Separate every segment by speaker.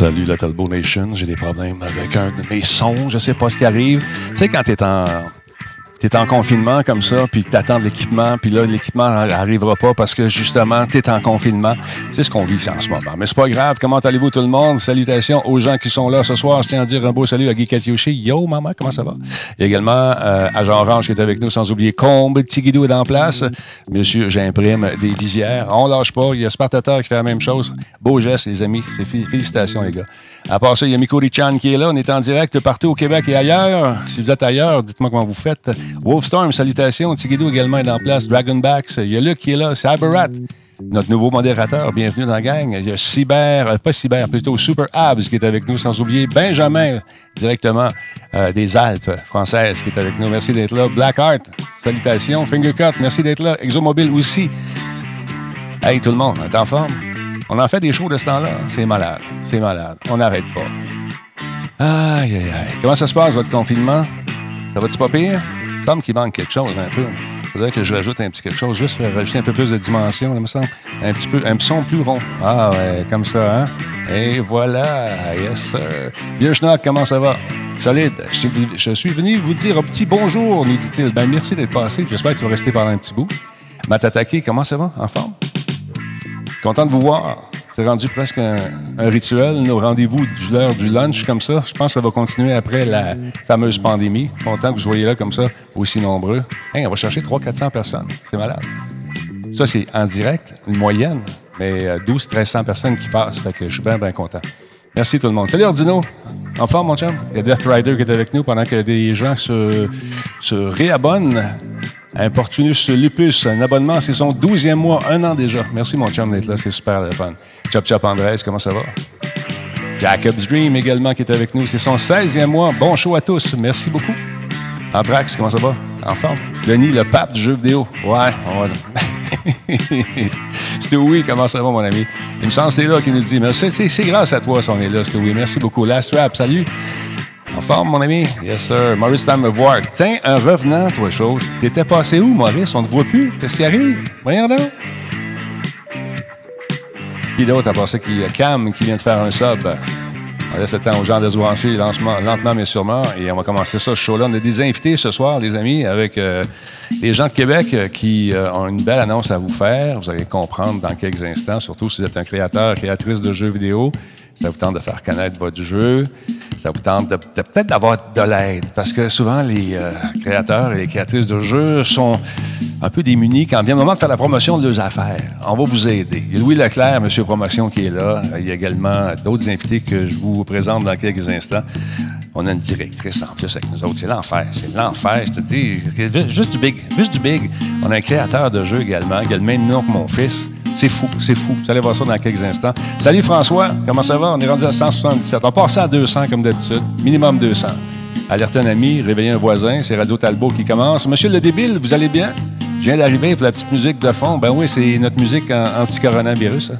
Speaker 1: Salut la Talbot Nation. J'ai des problèmes avec un de mes sons. Je sais pas ce qui arrive. Tu sais, quand t'es en tu es en confinement comme ça, puis tu attends de l'équipement, puis là, l'équipement n'arrivera pas parce que justement, tu es en confinement. C'est ce qu'on vit en ce moment. Mais c'est pas grave. Comment allez-vous tout le monde? Salutations aux gens qui sont là ce soir. Je tiens à dire un beau salut à Guy Katyoshi. Yo, maman, comment ça va? Et également euh, à Jean Orange qui est avec nous, sans oublier Combe. Tigidou est en place. Monsieur, j'imprime des visières. On lâche pas. Il y a Spartateur qui fait la même chose. Beau geste, les amis. Félicitations, les gars. À part ça, il y a Mikori Chan qui est là. On est en direct partout au Québec et ailleurs. Si vous êtes ailleurs, dites-moi comment vous faites. Wolfstorm, salutations. Tigidou également est en place. Dragonbacks. Il y a Luc qui est là. Cyberrat, notre nouveau modérateur. Bienvenue dans la gang. Il y a Cyber, euh, pas Cyber, plutôt Super Abs qui est avec nous, sans oublier Benjamin, directement euh, des Alpes françaises qui est avec nous. Merci d'être là. Blackheart, salutations. Fingercut, merci d'être là. Exomobile aussi. Hey, tout le monde, on est en forme? On en fait des shows de ce temps-là? C'est malade. C'est malade. On n'arrête pas. Aïe, aïe, aïe. Comment ça se passe, votre confinement? Ça va-tu pas pire? Il me semble qu'il manque quelque chose un peu. Faudrait que je rajoute un petit quelque chose, juste pour rajouter un peu plus de dimension, il me semble. Un petit peu, un son plus rond. Ah ouais, comme ça, hein? Et voilà, yes sir. Bien Schnock, comment ça va? Solide. Je, suis venu vous dire un petit bonjour, nous dit-il. Ben merci d'être passé. J'espère que tu vas rester pendant un petit bout. Matataki, comment ça va? En forme? Content de vous voir. C'est rendu presque un, rituel, nos rendez-vous de l'heure du lunch comme ça. Je pense que ça va continuer après la fameuse pandémie. Content que vous soyez là comme ça, aussi nombreux. Hey, on va chercher 300-400 personnes. C'est malade. Ça, c'est en direct, une moyenne, mais 12-1300 euh, personnes qui passent. Fait que je suis bien, bien content. Merci tout le monde. Salut Ordino. En forme, mon chum? Il y a Death Rider qui est avec nous pendant que des gens se, se réabonnent Importunus Lupus, un abonnement, c'est son douzième mois, un an déjà. Merci, mon chum, d'être là, c'est super le fun. Chop Chop Andrés, comment ça va? Jacob's Dream également qui est avec nous, c'est son 16e mois. Bon show à tous, merci beaucoup. Anthrax, comment ça va? En forme? Denis, le pape du jeu vidéo. Ouais, on va... Stewie, comment ça va, mon ami? Une chance, c'est là qui nous dit. Mais c'est grâce à toi si on est là, Stewie. Merci beaucoup. Last salut. En forme, mon ami? Yes, sir. Maurice, t'as me voir. Tiens, un revenant, toi, chose. T'étais passé où, Maurice? On ne te voit plus. Qu'est-ce qui arrive? Voyons donc. Qui d'autre a passé qui Cam qui vient de faire un sub? On laisse le temps aux gens de se brancher lentement mais sûrement. Et on va commencer ça, ce show-là. On a des invités ce soir, les amis, avec euh, des gens de Québec euh, qui euh, ont une belle annonce à vous faire. Vous allez comprendre dans quelques instants, surtout si vous êtes un créateur, créatrice de jeux vidéo. Ça vous tente de faire connaître votre jeu ça vous tente de, peut-être d'avoir de l'aide, parce que souvent les euh, créateurs et les créatrices de jeux sont un peu démunis quand vient le moment de faire la promotion de leurs affaires. On va vous aider. Il y a Louis Leclerc, Monsieur Promotion, qui est là. Il y a également d'autres invités que je vous présente dans quelques instants. On a une directrice en plus avec nous autres. C'est l'enfer. C'est l'enfer. Je te dis, juste du big. Juste du big. On a un créateur de jeux également, qui a le même nom que mon fils. C'est fou, c'est fou. Vous allez voir ça dans quelques instants. Salut François, comment ça va? On est rendu à 177. On passe à 200 comme d'habitude, minimum 200. Alerte un ami, réveiller un voisin, c'est Radio Talbot qui commence. Monsieur le débile, vous allez bien? Je viens d'arriver pour la petite musique de fond. Ben oui, c'est notre musique anti-coronavirus.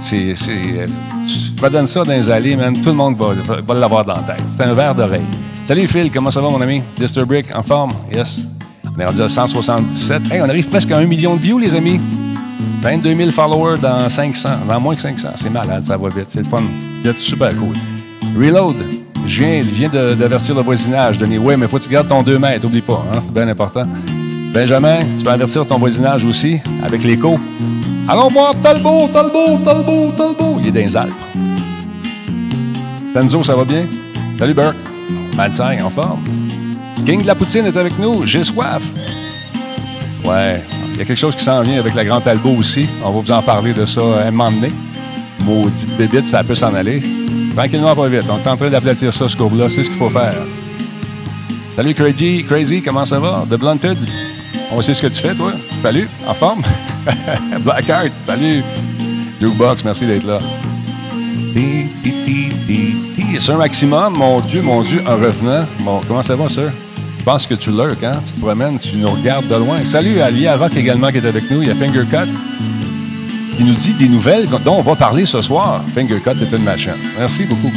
Speaker 1: C'est, c'est, euh, tu redonnes ça dans les allées, man. Tout le monde va, va l'avoir dans la tête. C'est un verre d'oreille. Salut Phil, comment ça va mon ami? Disturbrick, en forme? Yes. On est rendu à 177. Hey, on arrive presque à un million de views, les amis. 22 000 followers dans 500, dans moins que 500. C'est malade, ça va vite. C'est le fun. C'est super cool. Reload. Je viens, d'avertir le voisinage. Denis, oui, mais faut que tu gardes ton 2 mètres. Oublie pas, hein, c'est bien important. Benjamin, tu peux avertir ton voisinage aussi avec l'écho. Allons voir Talbot, Talbot, Talbot, Talbot. Il est dans les Alpes. Tenzo, ça va bien? Salut Burke. Malsain, en forme. King de la Poutine est avec nous. J'ai soif. Ouais, il y a quelque chose qui s'en vient avec la Grande Talbot aussi. On va vous en parler de ça un moment donné. Maudite bébite, ça peut s'en aller. Tranquillement, pas vite. On est en train d'aplatir ça, ce courbe-là. C'est ce qu'il faut faire. Salut, Crazy. Crazy, comment ça va? The Blunted? On sait ce que tu fais, toi. Salut, en forme? Blackheart, salut. Box, merci d'être là. Sir Maximum, mon Dieu, mon Dieu, un revenant. Bon, comment ça va, Sir? Je pense que tu lurks, hein? Tu te promènes, tu nous regardes de loin. Salut à Lia également qui est avec nous. Il y a Fingercut qui nous dit des nouvelles dont on va parler ce soir. Fingercut est une machine. Merci beaucoup.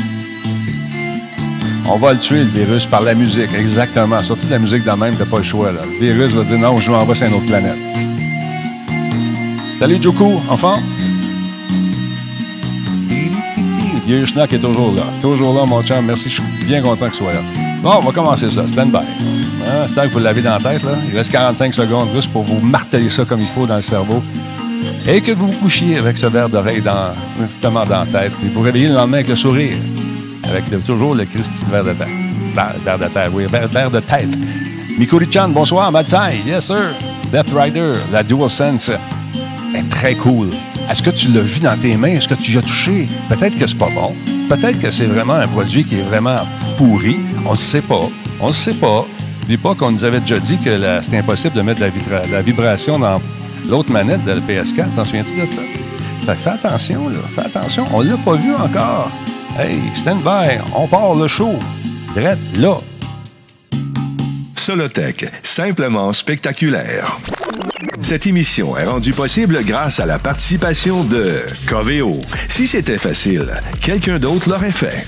Speaker 1: On va le tuer, le virus, par la musique. Exactement. Surtout la musique dans même, t'as pas le choix. Là. Le virus va dire non, je m'en vais sur une autre planète. Salut Joku, enfant. Guy Schnock est toujours là. Toujours là, mon chum. Merci, je suis bien content que tu sois là. Bon, on va commencer ça. Stand by. Hein, c'est que vous l'avez dans la tête, là. Il reste 45 secondes juste pour vous marteler ça comme il faut dans le cerveau. Et que vous vous couchiez avec ce verre d'oreille dans, justement dans la tête. Puis vous réveillez le lendemain avec le sourire. Avec toujours le Christ verre de tête. Verre de tête, oui, verre, de tête. Mikuri-chan, bonsoir. Matsai, yes sir. Death Rider, la DualSense est très cool. Est-ce que tu l'as vu dans tes mains? Est-ce que tu y as touché? Peut-être que c'est pas bon. Peut-être que c'est vraiment un produit qui est vraiment pourri. On ne sait pas. On ne sait pas. N'oublie pas qu'on nous avait déjà dit que c'était impossible de mettre la, vibration dans l'autre manette de la PS4. T'en souviens-tu de ça? Fait fais attention, là. Fais attention. On l'a pas vu encore. Hey, stand by. On part le show. Drette là.
Speaker 2: Solotech, simplement spectaculaire. Cette émission est rendue possible grâce à la participation de Coveo. Si c'était facile, quelqu'un d'autre l'aurait fait.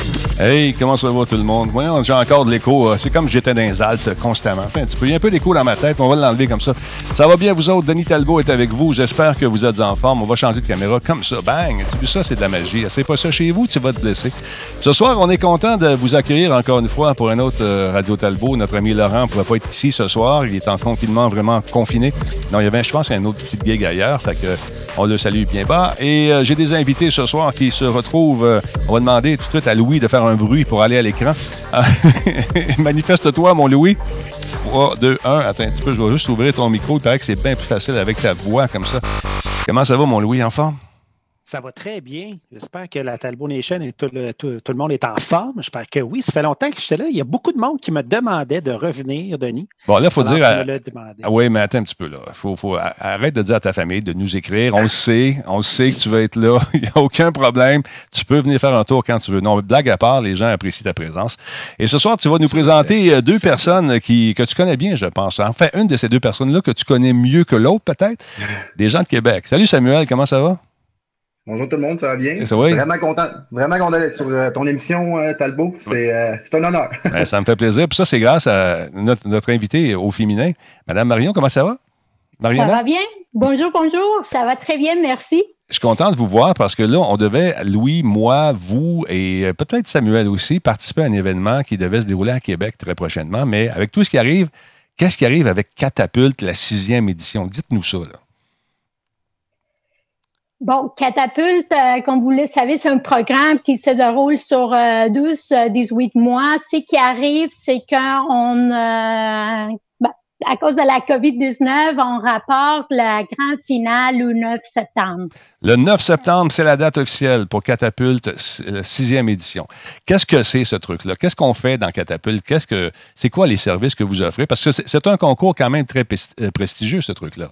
Speaker 1: Hey, comment ça va tout le monde? Voyons, j'ai encore de l'écho. Euh, c'est comme j'étais dans les Alpes constamment. un petit peu. Il y a un peu d'écho dans ma tête. On va l'enlever comme ça. Ça va bien, vous autres? Denis Talbot est avec vous. J'espère que vous êtes en forme. On va changer de caméra comme ça. Bang! Tu vu ça, c'est de la magie. C'est pas ça chez vous, tu vas te blesser. Ce soir, on est content de vous accueillir encore une fois pour un autre euh, Radio Talbot. Notre ami Laurent ne pouvait pas être ici ce soir. Il est en confinement, vraiment confiné. Non, il y avait, je pense, un autre petit gig ailleurs. Fait que, on le salue bien bas. Et euh, j'ai des invités ce soir qui se retrouvent. on va demander tout de suite à Louis de faire un bruit pour aller à l'écran. Manifeste-toi, mon Louis. 3, 2, 1. Attends un petit peu, je vais juste ouvrir ton micro. Il paraît que c'est bien plus facile avec ta voix comme ça. Comment ça va, mon Louis, en forme?
Speaker 3: Ça va très bien. J'espère que la Talbot Nation et tout le, tout, le, monde est en forme. J'espère que oui. Ça fait longtemps que j'étais là. Il y a beaucoup de monde qui me demandait de revenir, Denis.
Speaker 1: Bon, là, il faut dire. À... oui, mais attends un petit peu. là. Faut, faut... Arrête de dire à ta famille de nous écrire. On le sait. On sait que tu vas être là. Il n'y a aucun problème. Tu peux venir faire un tour quand tu veux. Non, blague à part, les gens apprécient ta présence. Et ce soir, tu vas nous présenter euh, deux personnes qui, que tu connais bien, je pense. En fait, une de ces deux personnes-là que tu connais mieux que l'autre, peut-être. Des gens de Québec. Salut Samuel, comment ça va?
Speaker 4: Bonjour tout le monde, ça va bien? Ça va? Vraiment content, vraiment content d'être sur euh, ton émission, euh, Talbot. Euh, c'est un honneur.
Speaker 1: Ben, ça me fait plaisir. Puis ça, c'est grâce à notre, notre invité au féminin. Madame Marion, comment ça va?
Speaker 5: Ça va bien? Bonjour, bonjour. Ça va très bien, merci.
Speaker 1: Je suis content de vous voir parce que là, on devait, Louis, moi, vous et peut-être Samuel aussi, participer à un événement qui devait se dérouler à Québec très prochainement. Mais avec tout ce qui arrive, qu'est-ce qui arrive avec Catapulte, la sixième édition? Dites-nous ça. Là.
Speaker 5: Bon, Catapulte, euh, comme vous le savez, c'est un programme qui se déroule sur 12-18 euh, mois. Ce qui arrive, c'est qu'on, euh, ben, à cause de la COVID-19, on rapporte la grande finale le 9 septembre.
Speaker 1: Le 9 septembre, c'est la date officielle pour Catapulte, la sixième édition. Qu'est-ce que c'est ce truc-là? Qu'est-ce qu'on fait dans Catapulte? Qu'est-ce que, c'est quoi les services que vous offrez? Parce que c'est un concours quand même très prestigieux, ce truc-là.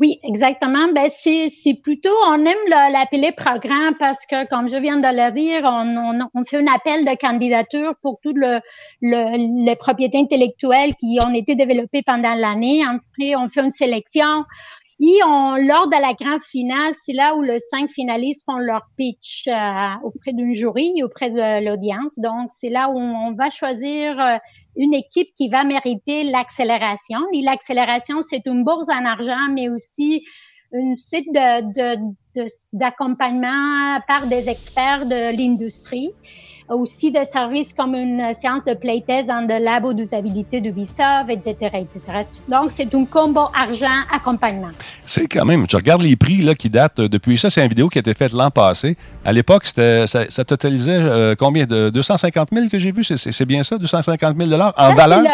Speaker 5: Oui, exactement. Ben, c'est, plutôt, on aime l'appeler programme parce que, comme je viens de le dire, on, on, on fait un appel de candidature pour toutes le, le, les propriétés intellectuelles qui ont été développées pendant l'année. Après, on fait une sélection. Et on, lors de la grande finale, c'est là où les cinq finalistes font leur pitch euh, auprès d'une jury auprès de l'audience. Donc, c'est là où on va choisir euh, une équipe qui va mériter l'accélération. Et l'accélération, c'est une bourse en argent, mais aussi une suite d'accompagnement de, de, par des experts de l'industrie aussi des services comme une séance de playtest dans le labo d'usabilité d'Ubisoft, etc., etc. Donc, c'est un combo argent-accompagnement.
Speaker 1: C'est quand même, je regarde les prix là, qui datent depuis ça, c'est une vidéo qui a été faite l'an passé. À l'époque, ça, ça totalisait euh, combien de 250 000 que j'ai vu, c'est bien ça, 250 000 en valeur?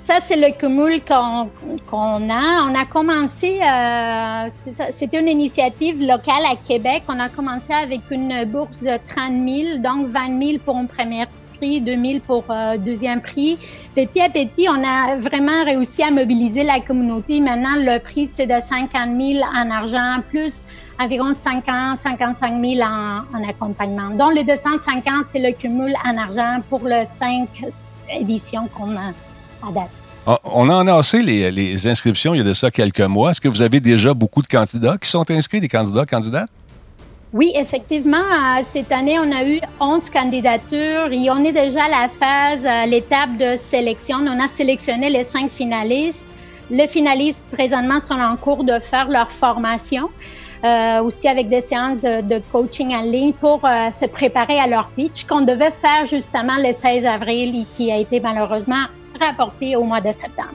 Speaker 5: Ça, c'est le cumul qu'on a. On a commencé, euh, c'était une initiative locale à Québec. On a commencé avec une bourse de 30 000, donc 20 000 pour un premier prix, 2000 pour euh, deuxième prix. Petit à petit, on a vraiment réussi à mobiliser la communauté. Maintenant, le prix, c'est de 50 000 en argent, plus environ 50, 55 000 en, en accompagnement. Donc, les 250, c'est le cumul en argent pour les cinq éditions qu'on a à date.
Speaker 1: Ah, on a assez les, les, inscriptions il y a de ça quelques mois. Est-ce que vous avez déjà beaucoup de candidats qui sont inscrits, des candidats, candidates?
Speaker 5: Oui, effectivement, euh, cette année, on a eu 11 candidatures et on est déjà à la phase, euh, l'étape de sélection. On a sélectionné les cinq finalistes. Les finalistes, présentement, sont en cours de faire leur formation. Euh, aussi avec des séances de, coaching en ligne pour euh, se préparer à leur pitch qu'on devait faire justement le 16 avril et qui a été malheureusement rapporté au mois de septembre.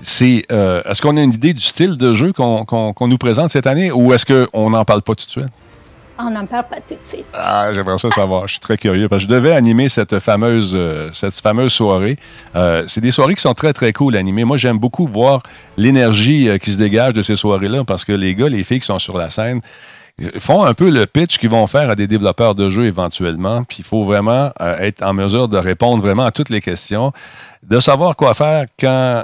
Speaker 1: C'est, euh, est-ce qu'on a une idée du style de jeu qu'on, qu'on nous présente cette année ou est-ce qu'on n'en parle pas tout de suite?
Speaker 5: On n'en parle pas tout de suite. Ah,
Speaker 1: j'aimerais ça savoir. Je suis très curieux parce que je devais animer cette fameuse, euh, cette fameuse soirée. Euh, c'est des soirées qui sont très, très cool animées. Moi, j'aime beaucoup voir l'énergie qui se dégage de ces soirées-là parce que les gars, les filles qui sont sur la scène, font un peu le pitch qu'ils vont faire à des développeurs de jeux éventuellement. Puis il faut vraiment euh, être en mesure de répondre vraiment à toutes les questions, de savoir quoi faire quand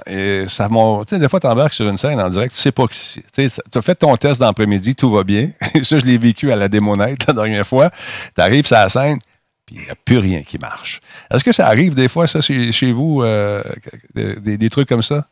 Speaker 1: ça. Tu sais, des fois, tu embarques sur une scène en direct, tu sais pas. Tu as fait ton test d'après-midi, tout va bien. ça, je l'ai vécu à la démonette la dernière fois. Tu arrives sur la scène, puis il n'y a plus rien qui marche. Est-ce que ça arrive des fois, ça, chez, vous, euh, des trucs comme ça?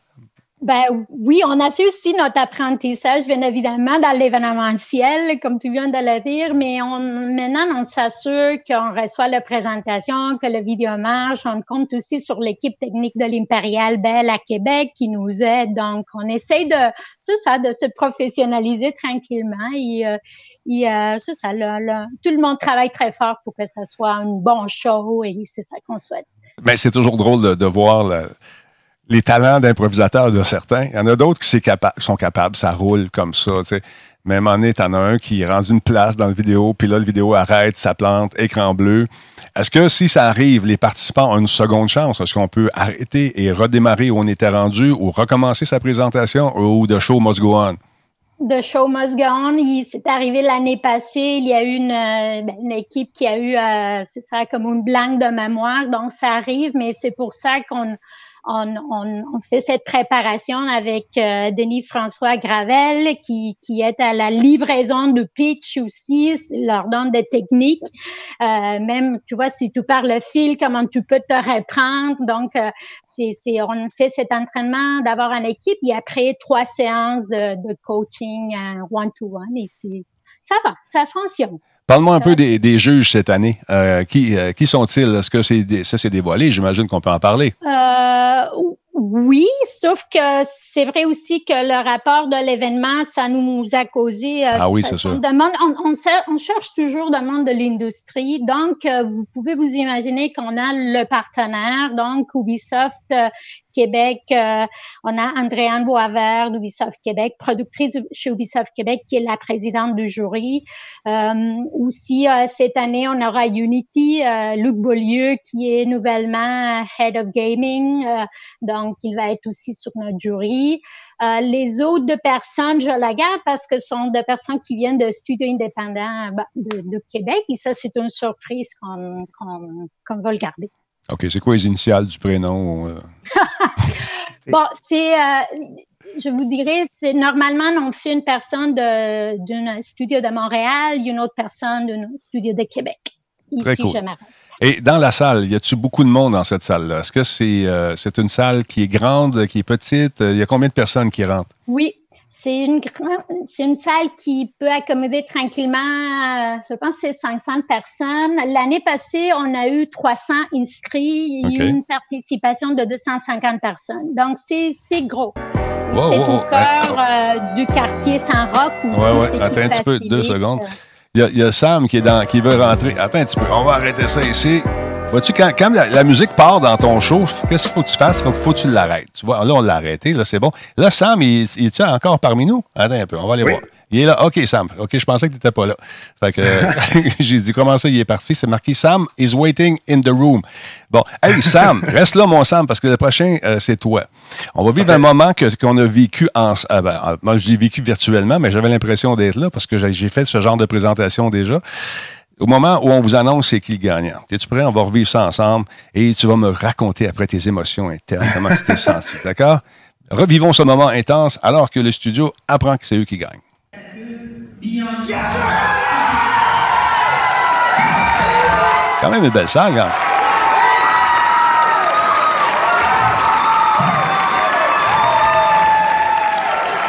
Speaker 5: Ben oui, on a fait aussi notre apprentissage, bien évidemment, dans l'événementiel, comme tu viens de le dire, mais on, maintenant, on s'assure qu'on reçoit la présentation, que le vidéo marche. On compte aussi sur l'équipe technique de l'Impérial Belle à Québec qui nous aide. Donc, on essaie de, ça, de se professionnaliser tranquillement et, euh, euh tout le monde travaille très fort pour que ça soit un bon show et c'est ça qu'on souhaite.
Speaker 1: Mais c'est toujours drôle de, de voir les talents d'improvisateur de certains. Il y en a d'autres qui, sont capables, ça roule comme ça. Un moment donné, t'en as un qui rend une place dans la vidéo, puis là, la vidéo arrête, ça plante, écran bleu. Est-ce que si ça arrive, les participants ont une seconde chance? Est-ce qu'on peut arrêter et redémarrer où on était rendu ou recommencer sa présentation ou The Show Must Go On?
Speaker 5: The Show Must Go On, c'est arrivé l'année passée. Il y a eu une, ben, une équipe qui a eu, euh, c'est comme une blanque de mémoire. Donc, ça arrive, mais c'est pour ça qu'on on, on, on, fait cette préparation avec euh, Denis François Gravel qui, qui est à la livraison de pitch aussi, leur donne des techniques. Euh, même, tu vois, si tu parles le fil, comment tu peux te reprendre. Donc, euh, c'est, c'est, on fait cet entraînement d'avoir une équipe et après trois séances de, de coaching one-to-one et c'est, ça va, ça fonctionne.
Speaker 1: Parle-moi un peu des, des, juges cette année. Euh, qui, euh, qui sont-ils? Est-ce que c'est ça s'est dévoilé? J'imagine qu'on peut en parler.
Speaker 5: Euh, oui, sauf que c'est vrai aussi que le rapport de l'événement, ça nous a causé.
Speaker 1: Ah oui, c'est sûr.
Speaker 5: On, on, on, cherche toujours le monde de l'industrie. Donc, vous pouvez vous imaginer qu'on a le partenaire, donc Ubisoft euh, Québec. on a Andréane Boisvert d'Ubisoft Québec, productrice chez Ubisoft Québec, qui est la présidente du jury. aussi, cette année, on aura Unity, Luc Beaulieu, qui est nouvellement Head of Gaming. donc, donc il va être aussi sur notre jury. Euh, les autres deux personnes, je la garde parce que ce sont des personnes qui viennent de studios indépendants bah, de, Québec et ça, c'est une surprise qu'on va le garder.
Speaker 1: OK, c'est quoi les initiales du prénom? Euh?
Speaker 5: bon, c'est, euh, je vous dirais, c'est normalement, on fait une personne d'un studio de Montréal, une autre personne d'un studio de Québec.
Speaker 1: Très Ici, et dans la salle, y a-tu beaucoup de monde dans cette salle-là? Est-ce que c'est euh, c'est une salle qui est grande, qui est petite? Il y a combien de personnes qui rentrent?
Speaker 5: Oui, c'est une, c'est une salle qui peut accommoder tranquillement, euh, je pense, c'est 500 personnes. L'année passée, on a eu 300 inscrits et une participation de 250 personnes. Donc, c'est, c'est gros. c'est au cœur euh, du quartier Saint-Roch aussi.
Speaker 1: Oui, oui. Attends un petit peu, deux secondes. Il y, a Sam qui, est dans, qui veut rentrer. Attends un petit peu, on va arrêter ça ici. Vois-tu, quand, quand la, musique part dans ton show, qu'est-ce qu'il faut que tu fasses? Il faut, que tu l'arrêtes. Tu vois, là, on l'a arrêté, là, c'est bon. Là, Sam, il, il est encore parmi nous? Attends un peu, on va aller voir. Il est là. OK, Sam. OK, je pensais que tu n'étais pas là. Fait que j'ai dit comment ça, il est parti? C'est marqué Sam is waiting in the room. Bon, hey, Sam, reste là, mon Sam, parce que le prochain, euh, c'est toi. On va vivre un moment qu'on a vécu en. Euh, ben, moi, je l'ai vécu virtuellement, mais j'avais l'impression d'être là parce que j'ai fait ce genre de présentation déjà. Au moment où on vous annonce c'est qui le gagnant, es-tu prêt? On va revivre ça ensemble et tu vas me raconter après tes émotions internes, comment tu t'es senti, d'accord? Revivons ce moment intense alors que le studio apprend que c'est eux qui gagnent. Quand même une belle salle, hein?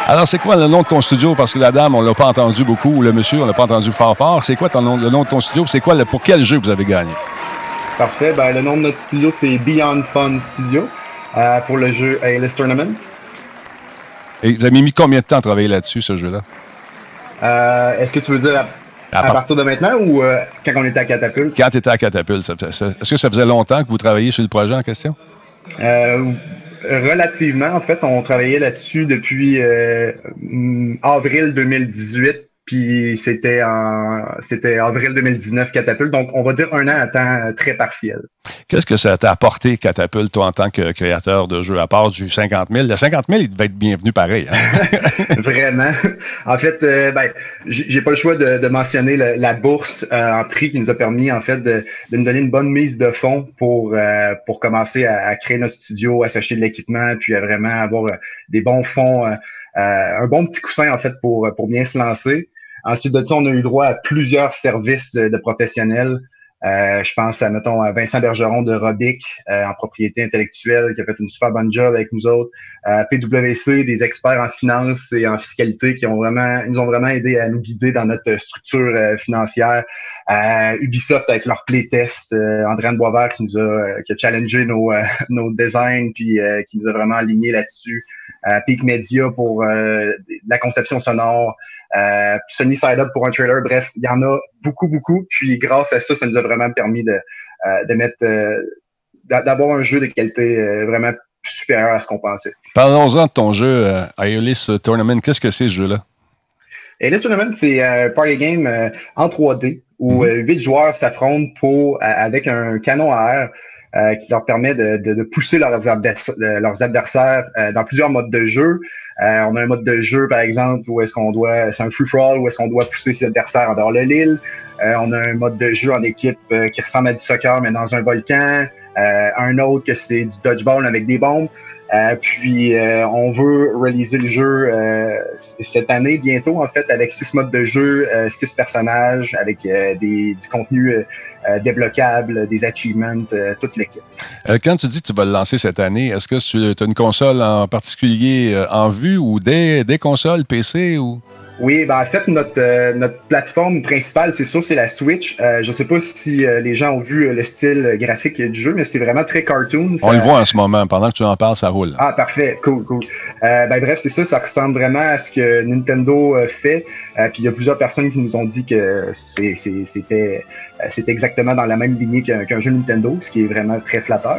Speaker 1: Alors, c'est quoi le nom de ton studio? Parce que la dame, on ne l'a pas entendu beaucoup, ou le monsieur, on ne l'a pas entendu fort fort. C'est quoi ton nom, le nom de ton studio? C'est quoi pour quel jeu vous avez gagné?
Speaker 4: Parfait. Ben, le nom de notre studio, c'est Beyond Fun Studio euh, pour le jeu A-List Tournament.
Speaker 1: Et vous avez mis combien de temps à travailler là-dessus, ce jeu-là?
Speaker 4: Euh, est-ce que tu veux dire à, partir de maintenant ou euh, quand on était à Catapulte?
Speaker 1: Quand tu étais à Catapulte. Est-ce que ça faisait longtemps que vous travailliez sur le projet en question?
Speaker 4: Relativement. En fait, on travaillait là-dessus depuis euh, avril 2018 puis c'était en c'était avril 2019 Catapulte, donc on va dire un an à temps très partiel.
Speaker 1: Qu'est-ce que ça t'a apporté Catapulte, toi, en tant que créateur de jeux, à part du 50 000? Le 50 000, il devait être bienvenu pareil. Hein?
Speaker 4: Vraiment. En fait, euh, ben, j'ai pas le choix de, mentionner la bourse euh, en prix qui nous a permis, en fait, de, nous donner une bonne mise de fonds pour, euh, pour commencer à, créer notre studio, à s'acheter de l'équipement, puis à vraiment avoir des bons fonds, un bon petit coussin, en fait, pour, pour bien se lancer. Ensuite de ça, on a eu droit à plusieurs services de, professionnels. Euh, je pense à, mettons, à Vincent Bergeron de Robic euh, en propriété intellectuelle qui a fait une super bonne job avec nous autres. Euh, PWC, des experts en finance et en fiscalité qui ont vraiment, nous ont vraiment aidé à nous guider dans notre structure financière. Ubisoft avec leur playtest, euh, Andréane Boisvert qui nous a, qui a challengé nos, nos designs puis qui nous a vraiment aligné là-dessus. Peak Media pour la conception sonore. Euh, Sony Side Up pour un trailer. Bref, il y en a beaucoup, beaucoup. Puis grâce à ça, ça nous a vraiment permis de, euh, de mettre euh, d'avoir un jeu de qualité euh, vraiment supérieur à ce qu'on pensait.
Speaker 1: Parlons-en de ton jeu euh, Tournament. Qu'est-ce que c'est ce jeu-là?
Speaker 4: Aeolus Tournament, c'est un party game en 3D où mm-hmm. huit joueurs s'affrontent pour avec un canon à air euh, qui leur permet de, de, de pousser leurs, adversaires, leurs adversaires euh, dans plusieurs modes de jeu. Euh, on a un mode de jeu, par exemple, où est-ce qu'on doit, c'est un free-for-all, où est-ce qu'on doit pousser ses adversaires en dehors de l'île. on a un mode de jeu en équipe qui ressemble à du soccer, mais dans un volcan. un autre que c'est du dodgeball avec des bombes. Euh, puis on veut réaliser le jeu euh, cette année bientôt en fait avec six modes de jeu, six personnages, avec des, du contenu euh, débloquables, des achievements, euh, toute l'équipe.
Speaker 1: Euh, quand tu dis que tu vas le lancer cette année, est-ce que tu as une console en particulier en vue ou des, des consoles PC ou?
Speaker 4: Oui, ben en fait, notre, euh, notre plateforme principale, c'est sûr, c'est la Switch. Euh, je sais pas si euh, les gens ont vu le style graphique du jeu, mais c'est vraiment très cartoon.
Speaker 1: On le voit en ce moment. Pendant que tu en parles, ça roule.
Speaker 4: Ah, parfait. Cool, cool. ben bref, c'est ça. Ça ressemble vraiment à ce que Nintendo fait. puis il y a plusieurs personnes qui nous ont dit que c'était c'était exactement dans la même lignée qu'un jeu Nintendo, ce qui est vraiment très flatteur.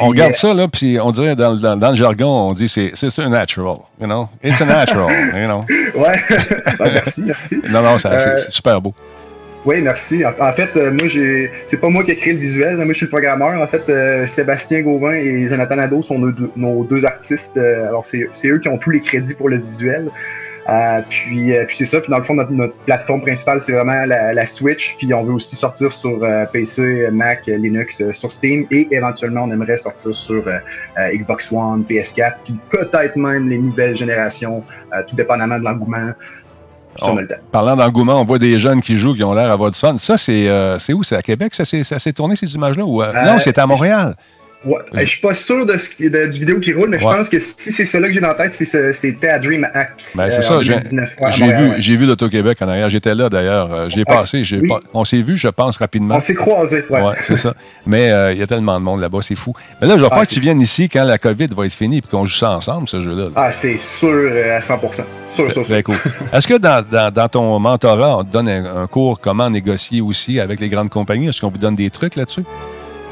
Speaker 1: on regarde ça, là, puis on dirait dans, dans, dans, le jargon, on dit c'est un natural, you know? It's a natural, you know?
Speaker 4: ouais. Ben, merci, merci.
Speaker 1: Non, non, c'est euh, super beau.
Speaker 4: Oui, merci. En, fait, euh, moi, j'ai, c'est pas moi qui ai créé le visuel. Moi, je suis le programmeur. En fait, euh, Sébastien Gauvin et Jonathan Nadeau sont nos, deux artistes. alors, c'est, eux qui ont tous les crédits pour le visuel. puis, puis c'est ça. Puis dans le fond, notre, plateforme principale, c'est vraiment la, Switch. Puis on veut aussi sortir sur PC, Mac, Linux, sur Steam. Et éventuellement, on aimerait sortir sur Xbox One, PS4, puis peut-être même les nouvelles générations, tout dépendamment de l'engouement
Speaker 1: parlant d'engouement, on voit des jeunes qui jouent, qui ont l'air avoir du fun. Ça, c'est euh, où? C'est à Québec? Ça s'est tourné, ces images-là? Ou, euh, non, c'est à Montréal.
Speaker 4: Ouais. Je suis pas sûr de, ce, de, du vidéo qui roule, mais je pense que si c'est cela que j'ai dans la tête, c'était à Dream Hack.
Speaker 1: Ben, c'est euh, ça. J'ai vu, j'ai vu l'Auto-Québec en arrière. J'étais là d'ailleurs. Euh, j'ai passé. on s'est vu, je pense, rapidement.
Speaker 4: On s'est croisés. Ouais,
Speaker 1: ouais c'est ça. Mais euh, il y a tellement de monde là-bas, c'est fou. Mais là, je vais ah, faire que tu viennes ici quand la COVID va être finie et qu'on joue ça ensemble, ce jeu-là.
Speaker 4: Ah, c'est sûr à 100 Sûr, sûr,
Speaker 1: Très cool. Est-ce que dans, dans, dans, ton mentorat, on te donne un, un cours comment négocier aussi avec les grandes compagnies? Est-ce qu'on vous donne des trucs là-dessus?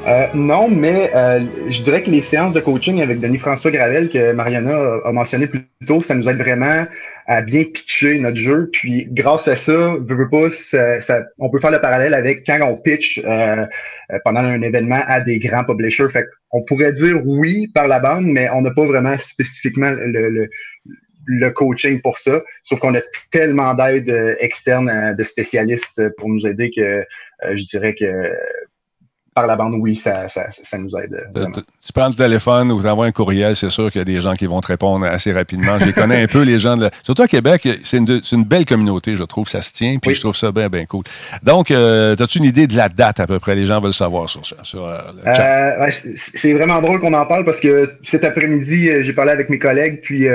Speaker 4: Euh, non, mais euh, je dirais que les séances de coaching avec Denis François Gravel que Mariana a, mentionné plus tôt, ça nous aide vraiment à bien pitcher notre jeu. Puis grâce à ça, pas, ça, on peut faire le parallèle avec quand on pitch euh, pendant un événement à des grands publishers. Fait on pourrait dire oui par la bande, mais on n'a pas vraiment spécifiquement le, le coaching pour ça. Sauf qu'on a tellement d'aide externe de spécialistes pour nous aider que je dirais que par la bande, oui, ça, ça, ça nous aide. Euh,
Speaker 1: tu, prends le téléphone ou tu envoies un courriel, c'est sûr qu'il y a des gens qui vont te répondre assez rapidement. Je les connais un peu, les gens. De Surtout à Québec, c'est une, une, belle communauté, je trouve. Ça se tient, puis je trouve ça bien, bien cool. Donc, euh, as-tu une idée de la date à peu près? Les gens veulent savoir sur ça. Sur,
Speaker 4: euh, euh c'est vraiment drôle qu'on en parle parce que cet après-midi, j'ai parlé avec mes collègues, puis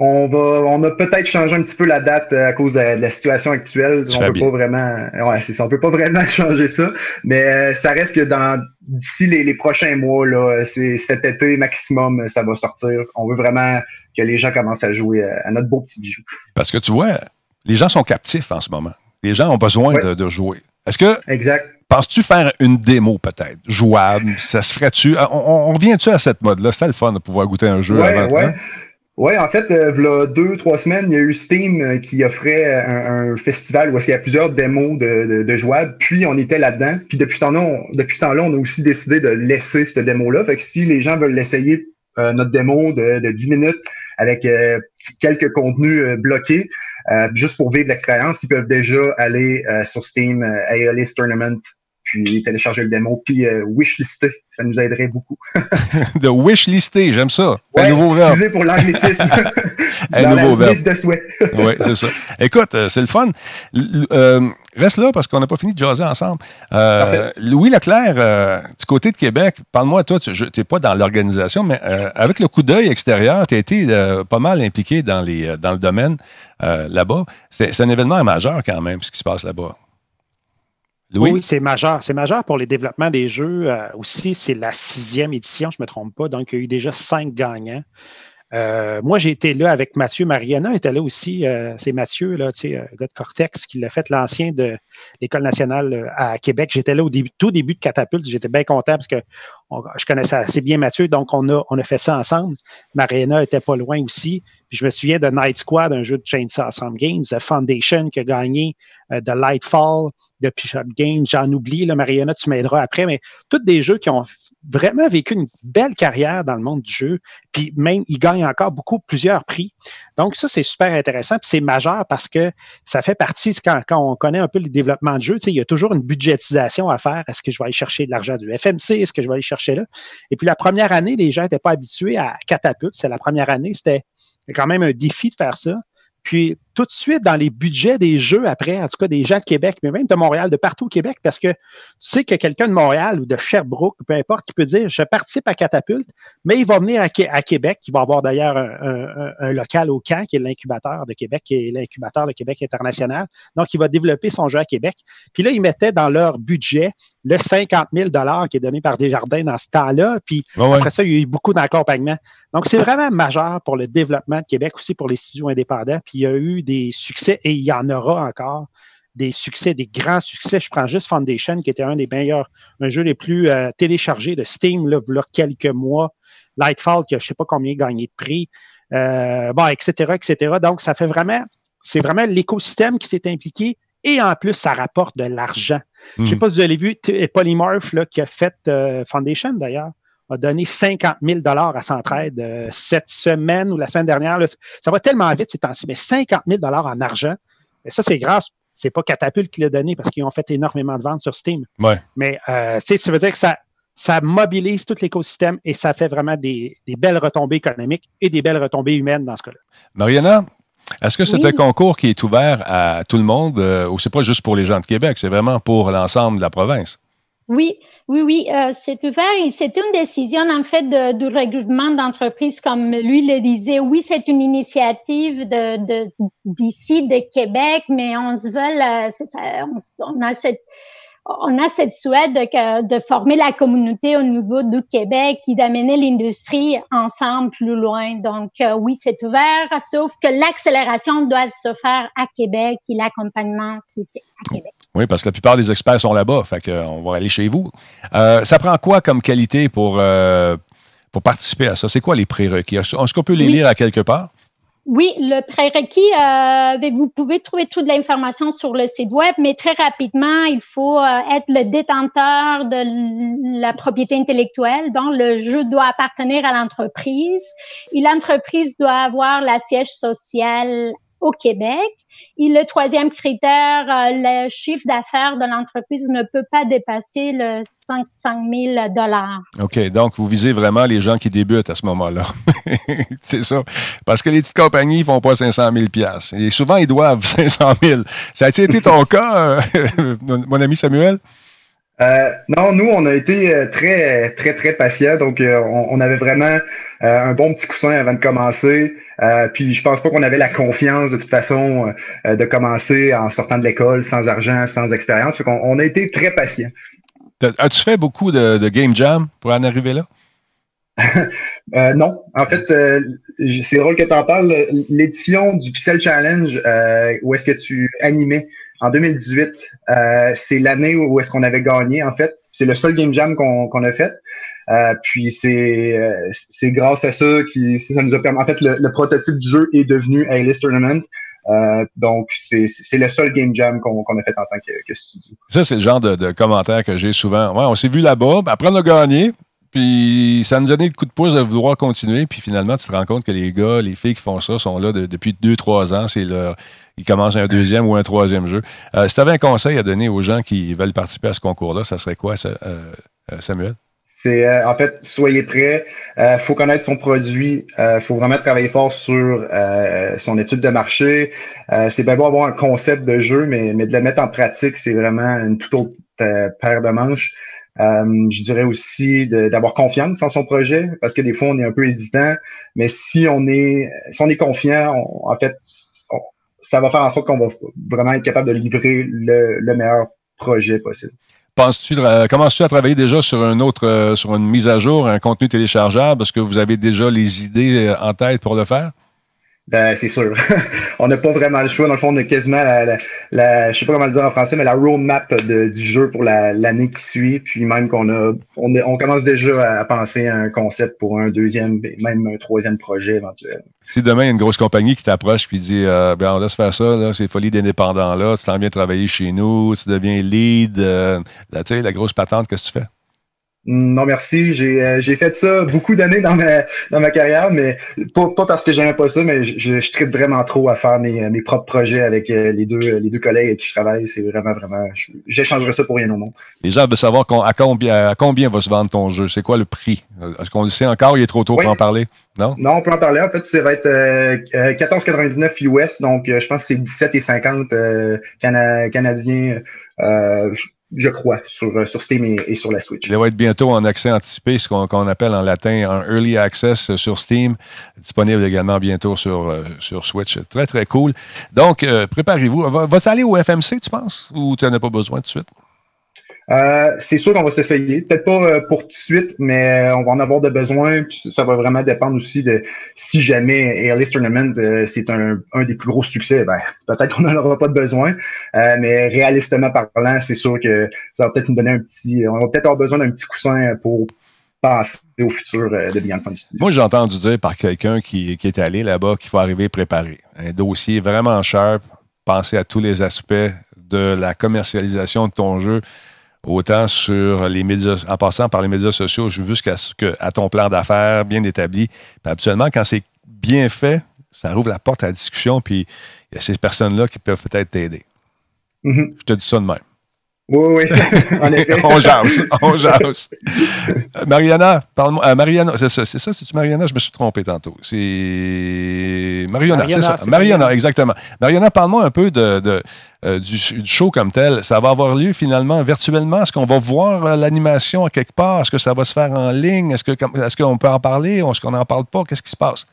Speaker 4: on va, on a peut-être changé un petit peu la date euh, à cause de, la situation actuelle. on peut pas vraiment, ouais, c'est ça, on peut pas vraiment changer ça, mais euh, ça reste que dans d'ici les, prochains mois là, c'est cet été maximum, ça va sortir. On veut vraiment que les gens commencent à jouer euh, à notre beau petit bijou.
Speaker 1: Parce que tu vois, les gens sont captifs en ce moment. Les gens ont besoin de, jouer. Est-ce que
Speaker 4: exact.
Speaker 1: Penses-tu faire une démo peut-être, jouable? Ça se ferait-tu? On, revient-tu à cette mode-là? C'était le fun de pouvoir goûter un jeu avant.
Speaker 4: Ouais. Oui, en fait, euh, il deux, trois semaines, il y a eu Steam euh, qui offrait un, festival où il y a plusieurs démos de, de, jouables, puis on était là-dedans. Puis depuis ce temps-là, on, depuis ce temps-là, on a aussi décidé de laisser cette démo-là. Fait que si les gens veulent l'essayer, euh, notre démo de, de 10 minutes avec quelques contenus bloqués, juste pour vivre l'expérience, ils peuvent déjà aller sur Steam, AOList Tournament, puis télécharger le démo, puis euh, wishlister. Ça nous aiderait beaucoup.
Speaker 1: de wishlister, j'aime ça.
Speaker 4: un nouveau verbe. Excusez pour l'anglicisme.
Speaker 1: un nouveau verbe. de souhait. oui, c'est ça. Écoute, euh, c'est le fun. Euh, reste là parce qu'on n'a pas fini de jaser ensemble. Louis Leclerc, du côté de Québec, parle-moi, toi, tu n'es pas dans l'organisation, mais avec le coup d'œil extérieur, tu as été pas mal impliqué dans, les, dans le domaine là-bas. C'est un événement majeur quand même, ce qui se passe là-bas.
Speaker 3: Oui, c'est majeur. C'est majeur pour les développements des jeux. Euh, aussi, c'est la sixième édition, je ne me trompe pas. Donc, il y a eu déjà cinq gagnants. Euh, moi, j'ai été là avec Mathieu. Mariana était là aussi. Euh, c'est Mathieu, là, gars de Cortex, qui l'a fait l'ancien de l'École nationale à Québec. J'étais là au tout début de Catapulte. J'étais bien content parce que je connaissais assez bien Mathieu. Donc, on a, on a fait ça ensemble. Mariana était pas loin aussi. Je me souviens de Night Squad, un jeu de Chainsaw Awesome Games, The Foundation qui a gagné, de Lightfall depuis Shot Game, j'en oublie, là, Mariana, tu m'aideras après, mais tous des jeux qui ont vraiment vécu une belle carrière dans le monde du jeu, puis même, ils gagnent encore beaucoup, plusieurs prix. Donc, ça, c'est super intéressant, puis c'est majeur parce que ça fait partie, quand, quand on connaît un peu le développement de jeu, il y a toujours une budgétisation à faire. Est-ce que je vais aller chercher de l'argent du FMC? Est-ce que je vais aller chercher là? Et puis, la première année, les gens n'étaient pas habitués à catapulte. C'est la première année, c'était quand même un défi de faire ça. Puis tout de suite dans les budgets des jeux après, en tout cas des gens de Québec, mais même de Montréal, de partout au Québec, parce que tu sais que quelqu'un de Montréal ou de Sherbrooke, peu importe, qui peut dire je participe à Catapulte, mais il va venir à, Québec, il va avoir d'ailleurs un, local au camp, qui est l'incubateur de Québec, qui est l'incubateur de Québec international. Donc, il va développer son jeu à Québec. Puis là, ils mettaient dans leur budget le 50 000 qui est donné par Desjardins dans ce temps-là. Puis après ça, il y a eu beaucoup d'accompagnement. Donc, c'est vraiment majeur pour le développement de Québec, aussi pour les studios indépendants. Puis il y a eu des succès et il y en aura encore des succès, des grands succès. Je prends juste Foundation, qui était un des meilleurs, un jeu les plus euh, téléchargés de Steam, là, il y a quelques mois. Lightfall, qui a je ne sais pas combien gagné de prix. Euh, bon, etc., etc. Donc, ça fait vraiment, c'est vraiment l'écosystème qui s'est impliqué et en plus, ça rapporte de l'argent. Je ne sais hmm. pas si vous avez vu Polymorph, là, qui a fait euh, Foundation d'ailleurs a donné 50 000 à Centraide euh, cette semaine ou la semaine dernière. ça va tellement vite ces temps-ci, mais 50 000 en argent. Et ça, c'est grâce. C'est pas Catapulte qui l'a donné parce qu'ils ont fait énormément de ventes sur Steam. Mais euh, ça veut dire que ça, ça mobilise tout l'écosystème et ça fait vraiment des, belles retombées économiques et des belles retombées humaines dans ce cas-là.
Speaker 1: Mariana, est-ce que c'est un concours qui est ouvert à tout le monde euh, ou c'est pas juste pour les gens de Québec, c'est vraiment pour l'ensemble de la province?
Speaker 5: Oui, oui, oui, euh, c'est ouvert et c'est une décision en fait de, du regroupement d'entreprises comme lui le disait. Oui, c'est une initiative de d'ici de, Québec, mais on se veut, ça, on, a cette on a cette souhait de, de, former la communauté au niveau du Québec et d'amener l'industrie ensemble plus loin. Donc, euh, oui, c'est ouvert, sauf que l'accélération doit se faire à Québec et l'accompagnement s'est fait à Québec.
Speaker 1: Oui, parce que la plupart des experts sont là-bas. Fait qu'on va aller chez vous. Euh, ça prend quoi comme qualité pour, euh, pour participer à ça? C'est quoi les prérequis? Est-ce qu'on peut les lire à quelque part?
Speaker 5: Oui, le prérequis, euh, ben, vous pouvez trouver toute l'information sur le site web, mais très rapidement, il faut être le détenteur de la propriété intellectuelle. Donc, le jeu doit appartenir à l'entreprise et l'entreprise doit avoir la siège sociale au Québec. Et le troisième critère, euh, le chiffre d'affaires de l'entreprise ne peut pas dépasser le 500 000 dollars.
Speaker 1: OK, donc vous visez vraiment les gens qui débutent à ce moment-là. c'est ça. Parce que les petites compagnies ne font pas 500 000 Et souvent, ils doivent 500 000 Ça a été ton cas, euh, mon ami Samuel?
Speaker 4: Euh, non, nous, on a été euh, très, très, très patients. Donc, euh, on, avait vraiment un bon petit coussin avant de commencer. puis, je pense pas qu'on avait la confiance de toute façon de commencer en sortant de l'école sans argent, sans expérience. On, on a été très patients.
Speaker 1: As-tu fait beaucoup de, game jam pour en arriver là?
Speaker 4: non. En fait, c'est drôle que tu en parles. L'édition du Pixel Challenge, où est-ce que tu animais en 2018, euh, c'est l'année où est-ce qu'on avait gagné, en fait. C'est le seul game jam qu'on a fait. Euh, puis c'est euh, c'est grâce à ça qui ça nous a permis. En fait, le, prototype du jeu est devenu A-List Tournament. donc, c'est le seul game jam qu'on a fait en tant que, studio.
Speaker 1: Ça, c'est le genre de, de commentaire que j'ai souvent. Ouais, on s'est vu là-bas, après on a gagné, puis ça nous a donné le coup de pouce de vouloir continuer. Puis finalement, tu te rends compte que les gars, les filles qui font ça sont là depuis deux, trois ans. C'est leur, ils commencent un deuxième ou un troisième jeu. Euh, si tu avais un conseil à donner aux gens qui veulent participer à ce concours-là, ça serait quoi, euh, euh, Samuel?
Speaker 4: C'est en fait, soyez prêts. Il faut connaître son produit. Il faut vraiment travailler fort sur son étude de marché. c'est bien beau avoir un concept de jeu, mais de le mettre en pratique, c'est vraiment une toute autre paire de manches. Euh, je dirais aussi d'avoir confiance en son projet, parce que des fois, on est un peu hésitant, mais si on est, si on est confiant, en fait, ça va faire en sorte qu'on va vraiment être capable de livrer le, meilleur projet possible.
Speaker 1: Penses-tu, commences-tu à travailler déjà sur un autre, euh, sur une mise à jour, un contenu téléchargeable? Est-ce que vous avez déjà les idées euh, en tête pour le faire?
Speaker 4: Ben, c'est sûr. on n'a pas vraiment le choix. Dans le fond, on a quasiment la, la, je sais pas comment le dire en français, mais la roadmap de, du jeu pour l'année qui suit. Puis même qu'on a on, on, commence déjà à penser à un concept pour un deuxième, même un troisième projet éventuel.
Speaker 1: Si demain, il y a une grosse compagnie qui t'approche puis dit euh, ben, on laisse faire ça, là, c'est folie d'indépendant là, tu t'en viens travailler chez nous, tu deviens lead, euh, tu sais, la grosse patente, qu'est-ce que tu fais?
Speaker 4: Non, merci. J'ai euh, j'ai fait ça beaucoup d'années dans ma, dans ma carrière, mais pas, pas parce que j'aimais pas ça, mais je, je tripe vraiment trop à faire mes, mes propres projets avec euh, les deux, les deux collègues avec qui je travaille. C'est vraiment, vraiment. J'échangerais ça pour rien au monde.
Speaker 1: Les gens veulent savoir à, combien, à combien va se vendre ton jeu? C'est quoi le prix? Est-ce qu'on le sait encore? Il est trop tôt pour en parler? Non?
Speaker 4: Non, on peut en parler. En fait, ça va être euh, 14,99 US, donc je pense que c'est 17,50 euh, canadiens je crois, sur, euh, sur Steam et, sur la Switch.
Speaker 1: Il va être bientôt en accès anticipé, ce qu'on appelle en latin un Early Access sur Steam, disponible également bientôt sur, euh, sur Switch. Très, très cool. Donc, euh, préparez-vous. Va-t-il aller au FMC, tu penses, ou tu n'en as pas besoin tout de suite?
Speaker 4: Euh, c'est sûr qu'on va s'essayer. Peut-être pas euh, pour tout de suite, mais euh, on va en avoir de besoin. ça va vraiment dépendre aussi de si jamais Airlist Tournament, c'est un, un, des plus gros succès, ben, peut-être qu'on n'en aura pas de besoin. mais réalistement parlant, c'est sûr que ça va peut-être nous donner un petit. On va peut-être avoir besoin d'un petit coussin pour penser au futur de Beyond Fun Studio.
Speaker 1: Moi, j'ai entendu dire par quelqu'un qui, qui est allé là-bas qu'il faut arriver préparé. Un dossier vraiment sharp, penser à tous les aspects de la commercialisation de ton jeu autant sur les médias, en passant par les médias sociaux jusqu'à à ton plan d'affaires bien établi. Puis habituellement, quand c'est bien fait, ça ouvre la porte à la discussion, puis il y a ces personnes-là qui peuvent peut-être t'aider. Mm-hmm. Je te dis ça de même.
Speaker 4: Oui, oui, en effet.
Speaker 1: on jase, on jase. Mariana, parle-moi. Euh, Mariana, c'est ça, c'est ça, c'est-tu Mariana? Je me suis trompé tantôt. C'est Mariana, c'est ça. Mariana, exactement. Mariana, parle-moi un peu de, euh, du, show comme tel. Ça va avoir lieu finalement virtuellement? Est-ce qu'on va voir euh, l'animation à quelque part? Est-ce que ça va se faire en ligne? Est-ce, que, est-ce qu'on peut en parler? Est-ce qu'on n'en parle pas? Qu'est-ce qui se passe?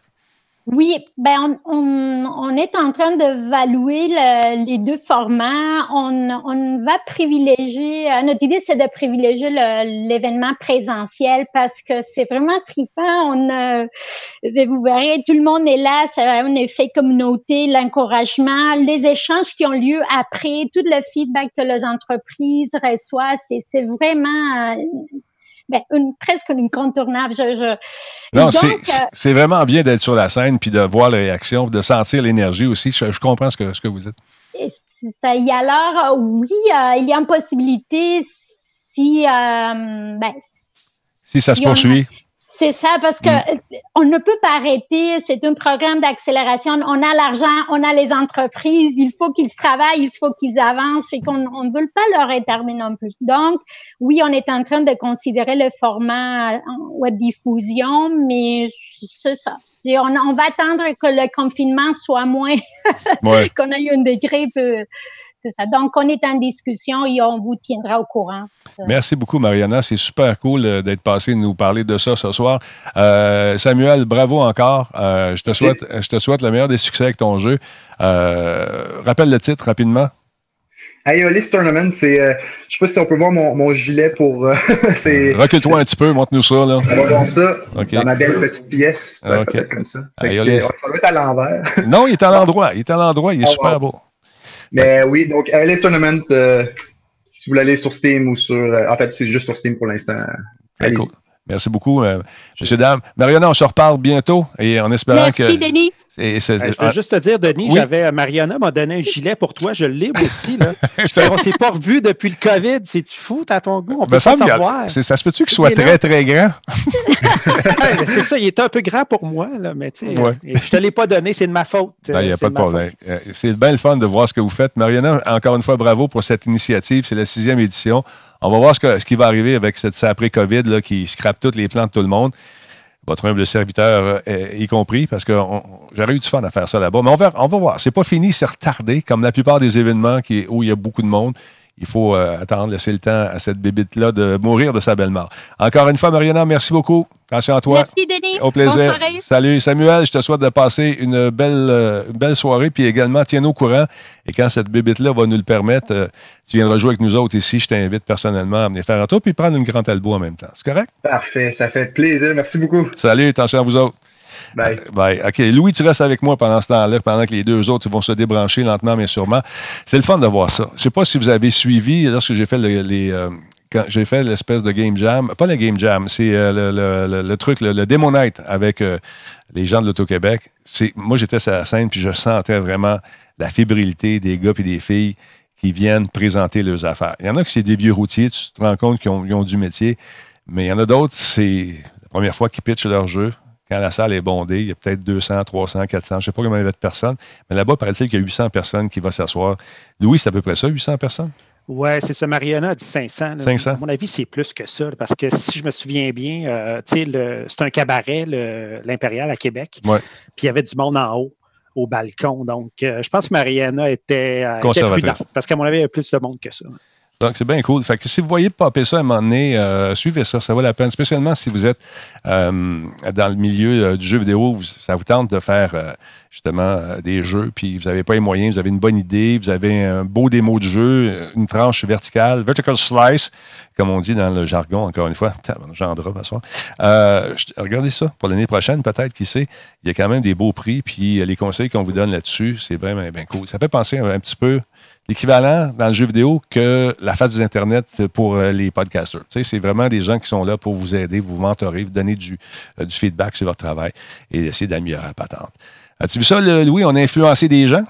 Speaker 5: Oui, ben on, on, est en train d'évaluer les deux formats. On, on va privilégier, euh, notre idée c'est de privilégier l'événement présentiel parce que c'est vraiment trippant. On, euh, vous verrez, tout le monde est là, c'est un effet communauté, l'encouragement, les échanges qui ont lieu après, tout le feedback que les entreprises reçoivent, c'est vraiment ben, une, presque une contournable. Je,
Speaker 1: non, c'est vraiment bien d'être sur la scène puis de voir les réactions, de sentir l'énergie aussi. Je, comprends ce que, ce que vous dites.
Speaker 5: Ça y a alors, oui, il y a une possibilité si, ben,
Speaker 1: si ça se poursuit.
Speaker 5: C'est ça, parce que mm. on ne peut pas arrêter. C'est un programme d'accélération. On a l'argent, on a les entreprises. Il faut qu'ils travaillent, il faut qu'ils avancent. Et qu'on ne veut pas leur éterner non plus. Donc, oui, on est en train de considérer le format web diffusion, mais c'est ça. On, on, va attendre que le confinement soit moins, qu'on ait un degré peu ça. Donc, on est en discussion et on vous tiendra au courant.
Speaker 1: Merci beaucoup, Mariana. C'est super cool euh, d'être passé nous parler de ça ce soir. Euh, Samuel, bravo encore. Euh, je, te souhaite, je te souhaite le meilleur des succès avec ton jeu. rappelle le titre rapidement.
Speaker 4: Aeolis Tournament, c'est. je sais pas si on peut voir mon, gilet pour.
Speaker 1: Recule-toi un petit peu, montre-nous ça. Là.
Speaker 4: On va voir ça dans ma belle petite pièce. comme ça. Aeolis. on va être à l'envers.
Speaker 1: non, il est à l'endroit. Il est à l'endroit. Il est oh, super beau.
Speaker 4: Mais oui, donc LA Tournament, euh, si vous l'allez sur Steam ou sur. Euh, en fait, c'est juste sur Steam pour l'instant.
Speaker 1: Merci beaucoup, euh, Monsieur Dame. Mariana, on se reparle bientôt et en espérant
Speaker 5: que.
Speaker 1: Merci,
Speaker 5: Denis.
Speaker 3: je veux juste te dire, Denis, j'avais Mariana m'a donné un gilet pour toi. Je l'ai aussi. Là. on ne s'est pas revu depuis le COVID. C'est-tu fou, à ton goût? On peut pas savoir.
Speaker 1: Ça se peut-tu qu'il soit très, très grand?
Speaker 3: c'est ça, il est un peu grand pour moi, là, mais tu sais, je ne te l'ai pas donné, c'est de ma faute.
Speaker 1: Il n'y a pas de problème. C'est bien le fun de voir ce que vous faites. Mariana, encore une fois, bravo pour cette initiative. C'est la sixième édition. On va voir ce, ce qui va arriver avec cette après-COVID là, qui scrape toutes les plans de tout le monde. Votre humble serviteur euh, y compris, parce que j'aurais eu du fun à faire ça là-bas. Mais on va, on va voir. C'est pas fini, c'est retardé, comme la plupart des événements qui, où il y a beaucoup de monde il faut euh, attendre, laisser le temps à cette bébite-là de mourir de sa belle mort. Encore une fois, Mariana, merci beaucoup. Attention à toi.
Speaker 5: Merci, Denis.
Speaker 1: Au plaisir. Salut, Samuel. Je te souhaite de passer une belle, euh, belle soirée. Puis également, tiens-nous au courant. Et quand cette bébite-là va nous le permettre, euh, tu viendras jouer avec nous autres ici. Je t'invite personnellement à venir faire un tour puis prendre une grande albo en même temps. C'est correct?
Speaker 4: Parfait. Ça fait plaisir. Merci beaucoup.
Speaker 1: Salut. Attention à vous autres.
Speaker 4: Bye.
Speaker 1: Bye. OK. Louis, tu restes avec moi pendant ce temps-là, pendant que les deux autres vont se débrancher lentement, mais sûrement. C'est le fun de voir ça. Je ne sais pas si vous avez suivi lorsque j'ai fait les. Euh, j'ai fait l'espèce de game jam, pas le game jam, c'est euh, le, truc, le, le avec euh, les gens de l'Auto-Québec. Moi, j'étais sur la scène, puis je sentais vraiment la fébrilité des gars et des filles qui viennent présenter leurs affaires. Il y en a qui c'est des vieux routiers, tu te rends compte qu'ils ont, ont, du métier, mais il y en a d'autres, c'est la première fois qu'ils pitchent leur jeu, quand la salle est bondée, il y a peut-être 200, 300, 400, je ne sais pas combien il y a de personnes, mais là-bas, paraît-il qu'il y a 800 personnes qui vont s'asseoir. Louis, c'est à peu près ça, 800 personnes?
Speaker 3: Oui, c'est ça. Mariana a dit 500. 500. À mon avis, c'est plus que ça. Parce que si je me souviens bien, euh, c'est un cabaret, l'Impérial à Québec.
Speaker 1: Ouais.
Speaker 3: Puis il y avait du monde en haut, au balcon. Donc, euh, je pense que Mariana était, euh, prudente. Parce qu'à mon avis, il y avait plus de monde que ça.
Speaker 1: Donc, c'est bien cool. Fait que si vous voyez popper ça à un moment donné, euh, suivez ça, ça vaut la peine, spécialement si vous êtes euh, dans le milieu euh, du jeu vidéo, ça vous tente de faire justement des jeux, puis vous n'avez pas les moyens, vous avez une bonne idée, vous avez un beau démo de jeu, une tranche verticale, vertical slice, comme on dit dans le jargon, encore une fois, gendra, euh, regardez ça pour l'année prochaine, peut-être, qui sait. Il y a quand même des beaux prix, puis les conseils qu'on vous donne là-dessus, c'est bien, bien, bien cool. Ça fait penser un petit peu l'équivalent dans le jeu vidéo que la face des Internet pour euh, les podcasters. Tu sais, c'est vraiment des gens qui sont là pour vous aider, vous mentorer, vous donner du, euh, du feedback sur votre travail et essayer d'améliorer la patente. As-tu vu ça, Louis? On a influencé des gens?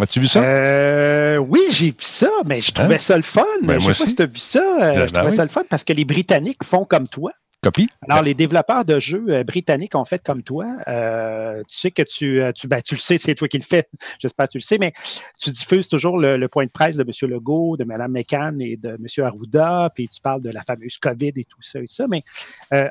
Speaker 1: As-tu vu ça?
Speaker 3: Euh, oui, j'ai vu ça, mais je trouvais hein? ça le fun. Ben, je sais pas si tu as vu ça. je ben trouvais ça le fun parce que les Britanniques font comme toi.
Speaker 1: Copie?
Speaker 3: Alors, les développeurs de jeux euh, britanniques ont fait comme toi. Euh, tu sais que tu, euh, tu, ben, tu le sais, c'est toi qui le fais. J'espère que tu le sais, mais tu diffuses toujours le, point de presse de M. Legault, de Mme McCann et de M. Arruda, puis tu parles de la fameuse COVID et tout ça et tout ça. Mais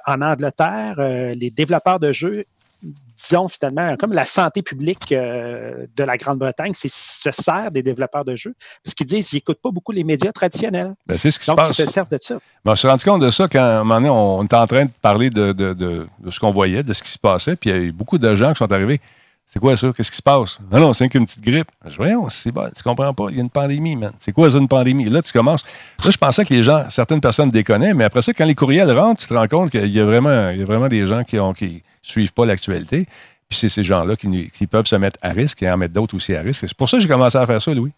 Speaker 3: en Angleterre, les développeurs de jeux disons finalement, comme la santé publique euh, de la Grande-Bretagne, c'est se sert des développeurs de jeux, parce qu'ils disent qu'ils n'écoutent pas beaucoup les médias traditionnels.
Speaker 1: Ben, c'est ce qui
Speaker 3: Donc,
Speaker 1: se passe.
Speaker 3: ils se servent de ça.
Speaker 1: Ben, on s'est rendu compte de ça quand, un moment donné, on, était en train de parler de, ce qu'on voyait, de ce qui se passait, puis il y a eu beaucoup de gens qui sont arrivés. C'est quoi ça? Qu'est-ce qui se passe? Non, non, c'est qu'une petite grippe. Je dis, voyons, c'est bon, tu comprends pas, il y a une pandémie, man. C'est quoi ça, une pandémie? Là, tu commences. Là, je pensais que les gens, certaines personnes déconnaient, mais après ça, quand les courriels rentrent, tu te rends compte qu'il y a vraiment, il y a vraiment des gens qui ont, qui suivent pas l'actualité. Puis c'est ces gens-là qui, peuvent se mettre à risque et en mettre d'autres aussi à risque. C'est pour ça que j'ai commencé à faire ça, Louis.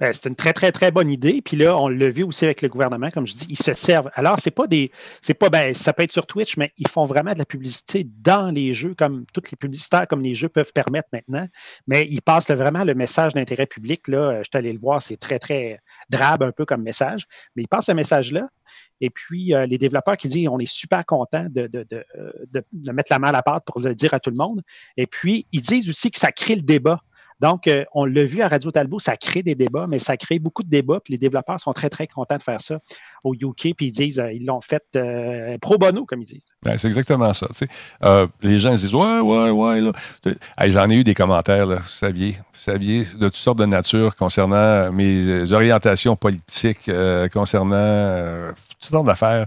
Speaker 3: Ben, c'est une très, très, très bonne idée. Puis là, on l'a vu aussi avec le gouvernement, comme je dis, ils se servent. Alors, c'est pas des. C'est pas, ben, ça peut être sur Twitch, mais ils font vraiment de la publicité dans les jeux, comme toutes les publicitaires, comme les jeux peuvent permettre maintenant. Mais ils passent vraiment le message d'intérêt public. Là, je suis allé le voir, c'est très, très drabe un peu comme message. Mais ils passent ce message-là. Et puis, euh, les développeurs qui disent on est super contents de, de, de, de, mettre la main à la pâte pour le dire à tout le monde. Et puis, ils disent aussi que ça crée le débat. Donc, euh, on l'a vu à Radio Talbot, ça crée des débats, mais ça crée beaucoup de débats. Puis les développeurs sont très, très contents de faire ça au UK. Puis ils disent, euh, ils l'ont fait euh, pro bono, comme ils disent.
Speaker 1: c'est exactement ça. les gens disent, ouais, ouais, ouais. J'en ai eu des commentaires, vous saviez, vous saviez, de toutes sortes de nature concernant mes orientations politiques, concernant toutes sortes d'affaires.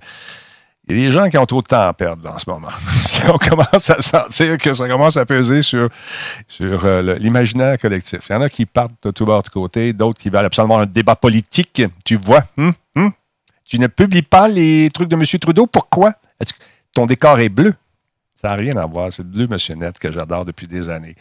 Speaker 1: Il y a des gens qui ont trop de temps à perdre en ce moment. On commence à sentir que ça commence à peser sur, sur euh, l'imaginaire collectif. Il y en a qui partent de tout bord de côté, d'autres qui veulent absolument un débat politique. Tu vois, hum, hum? tu ne publies pas les trucs de M. Trudeau? Pourquoi? Que ton décor est bleu? Ça n'a rien à voir. C'est bleu, M. Net, que j'adore depuis des années.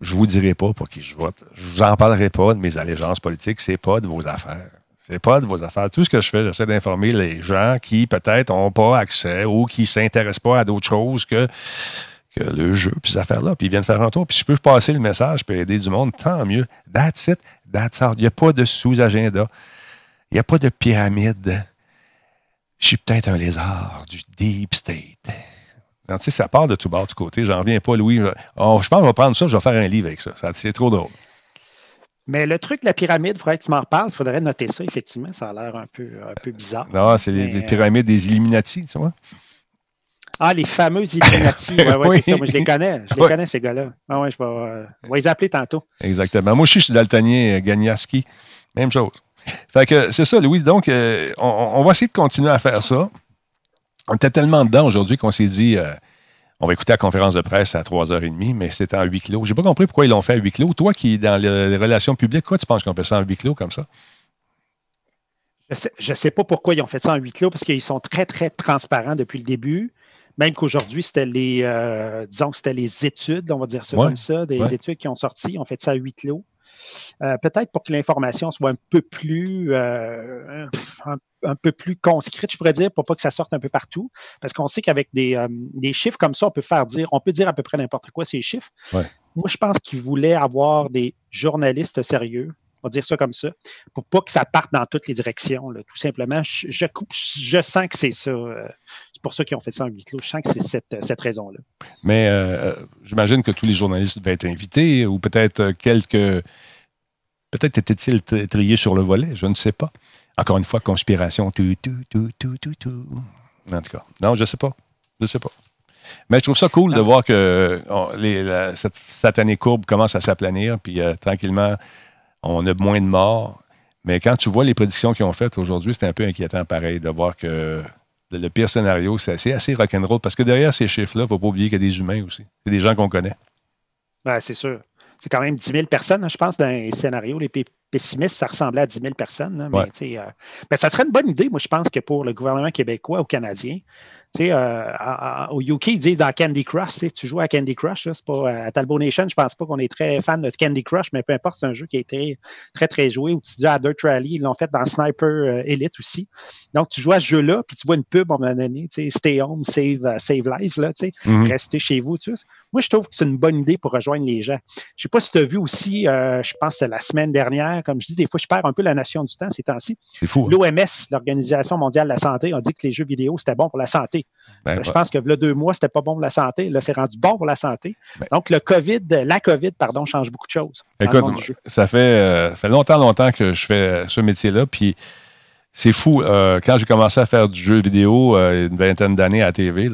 Speaker 1: Je ne vous dirai pas pour qui je vote. Je ne vous en parlerai pas de mes allégeances politiques. Ce n'est pas de vos affaires. C'est pas de vos affaires. Tout ce que je fais, j'essaie d'informer les gens qui peut-être n'ont pas accès ou qui ne s'intéressent pas à d'autres choses que, que le jeu, puis ces affaires-là. Puis ils viennent faire un tour. Puis je peux passer le message, peux aider du monde, tant mieux. That's it, that's all. Il n'y a pas de sous-agenda. Il n'y a pas de pyramide. Je suis peut-être un lézard du deep state. tu sais, ça part de tout bas, de tout côté. J'en reviens pas, Louis. Oh, je pense qu'on va prendre ça, je vais faire un livre avec ça. ça c'est trop drôle.
Speaker 3: Mais le truc de la pyramide, il faudrait que tu m'en reparles. Il faudrait noter ça, effectivement. Ça a l'air un peu, un peu bizarre.
Speaker 1: Non, c'est les, euh, pyramides des Illuminati, tu vois.
Speaker 3: Ah, les fameux Illuminati. Ouais, ouais, oui. ça. Moi, je les connais. Je les connais, ces gars-là. Ah ouais, je vais, euh, les appeler tantôt.
Speaker 1: Exactement. Moi aussi, je suis daltonien, euh, Gagnaski. Même chose. Fait que c'est ça, Louis. Donc, on, va essayer de continuer à faire ça. On était tellement dedans aujourd'hui qu'on s'est dit on va écouter la conférence de presse à 3h30, mais c'était en huis clos. J'ai pas compris pourquoi ils l'ont fait à huis clos. Toi qui es dans les relations publiques, quoi tu penses qu'on fait ça en huis clos comme ça?
Speaker 3: Je ne sais, pas pourquoi ils ont fait ça en huis clos, parce qu'ils sont très, très transparents depuis le début. Même qu'aujourd'hui, c'était les, euh, disons c'était les études, on va dire ça comme ça, des études qui ont sorti, ont fait ça à huis clos. Euh, peut-être pour que l'information soit un peu plus euh, un, peu plus conscrite, je pourrais dire, pour pas que ça sorte un peu partout. Parce qu'on sait qu'avec des, euh, des, chiffres comme ça, on peut faire dire, on peut dire à peu près n'importe quoi ces chiffres. Moi, je pense qu'ils voulaient avoir des journalistes sérieux, on va dire ça comme ça, pour pas que ça parte dans toutes les directions. tout simplement, je, je, sens que c'est ça. c'est pour ça qu'ils ont fait ça en huis clos. Je sens que c'est cette, cette raison-là.
Speaker 1: Mais j'imagine que tous les journalistes devaient être invités ou peut-être quelques Peut-être était-il trié sur le volet, je ne sais pas. Encore une fois, conspiration. Tout, tout, tout, tout, tout, tout. En tout cas, non, je ne sais pas. Je ne sais pas. Mais je trouve ça cool de voir que cette satanée courbe commence à s'aplanir, puis euh, tranquillement, on a moins de morts. Mais quand tu vois les prédictions qu'ils ont faites aujourd'hui, c'est un peu inquiétant pareil de voir que le pire scénario, c'est assez, assez rock'n'roll. Parce que derrière ces chiffres-là, il ne faut pas oublier qu'il y a des humains aussi. C'est des gens qu'on connaît.
Speaker 3: C'est sûr c'est quand même 10 000 personnes, hein, je pense, dans les scénarios. Les pessimistes, ça ressemblait à 10 000 personnes. mais, euh, ben, ça serait une bonne idée, moi, je pense, que pour le gouvernement québécois ou canadien, tu sais, euh, au UK, ils disent dans Candy Crush, tu joues à Candy Crush, c'est pas euh, à Talbot Nation, je pense pas qu'on est très fan de Candy Crush, mais peu importe, c'est un jeu qui a été très, très joué. Ou tu dis à Dirt Rally, ils l'ont fait dans Sniper euh, Elite aussi. Donc, tu joues à ce jeu-là, puis tu vois une pub à un moment donné, tu sais, Stay Home, Save, save Life, là, tu sais, rester chez vous, tu sais. Moi, je trouve que c'est une bonne idée pour rejoindre les gens. Je sais pas si tu as vu aussi, je pense que la semaine dernière, comme je dis, des fois, je perds un peu la notion du temps ces temps-ci.
Speaker 1: C'est fou.
Speaker 3: Hein. L'OMS, l'Organisation mondiale de la santé, a dit que les jeux vidéo, c'était bon pour la santé. Ben, je pense que là, deux mois, c'était pas bon pour la santé. Là, c'est rendu bon pour la santé. Ben Donc, le COVID, la COVID, pardon, change beaucoup de choses.
Speaker 1: Écoute, ça fait, euh, fait longtemps, longtemps que je fais ce métier-là. Puis, c'est fou. Euh, quand j'ai commencé à faire du jeu vidéo, euh, une vingtaine d'années à la TV,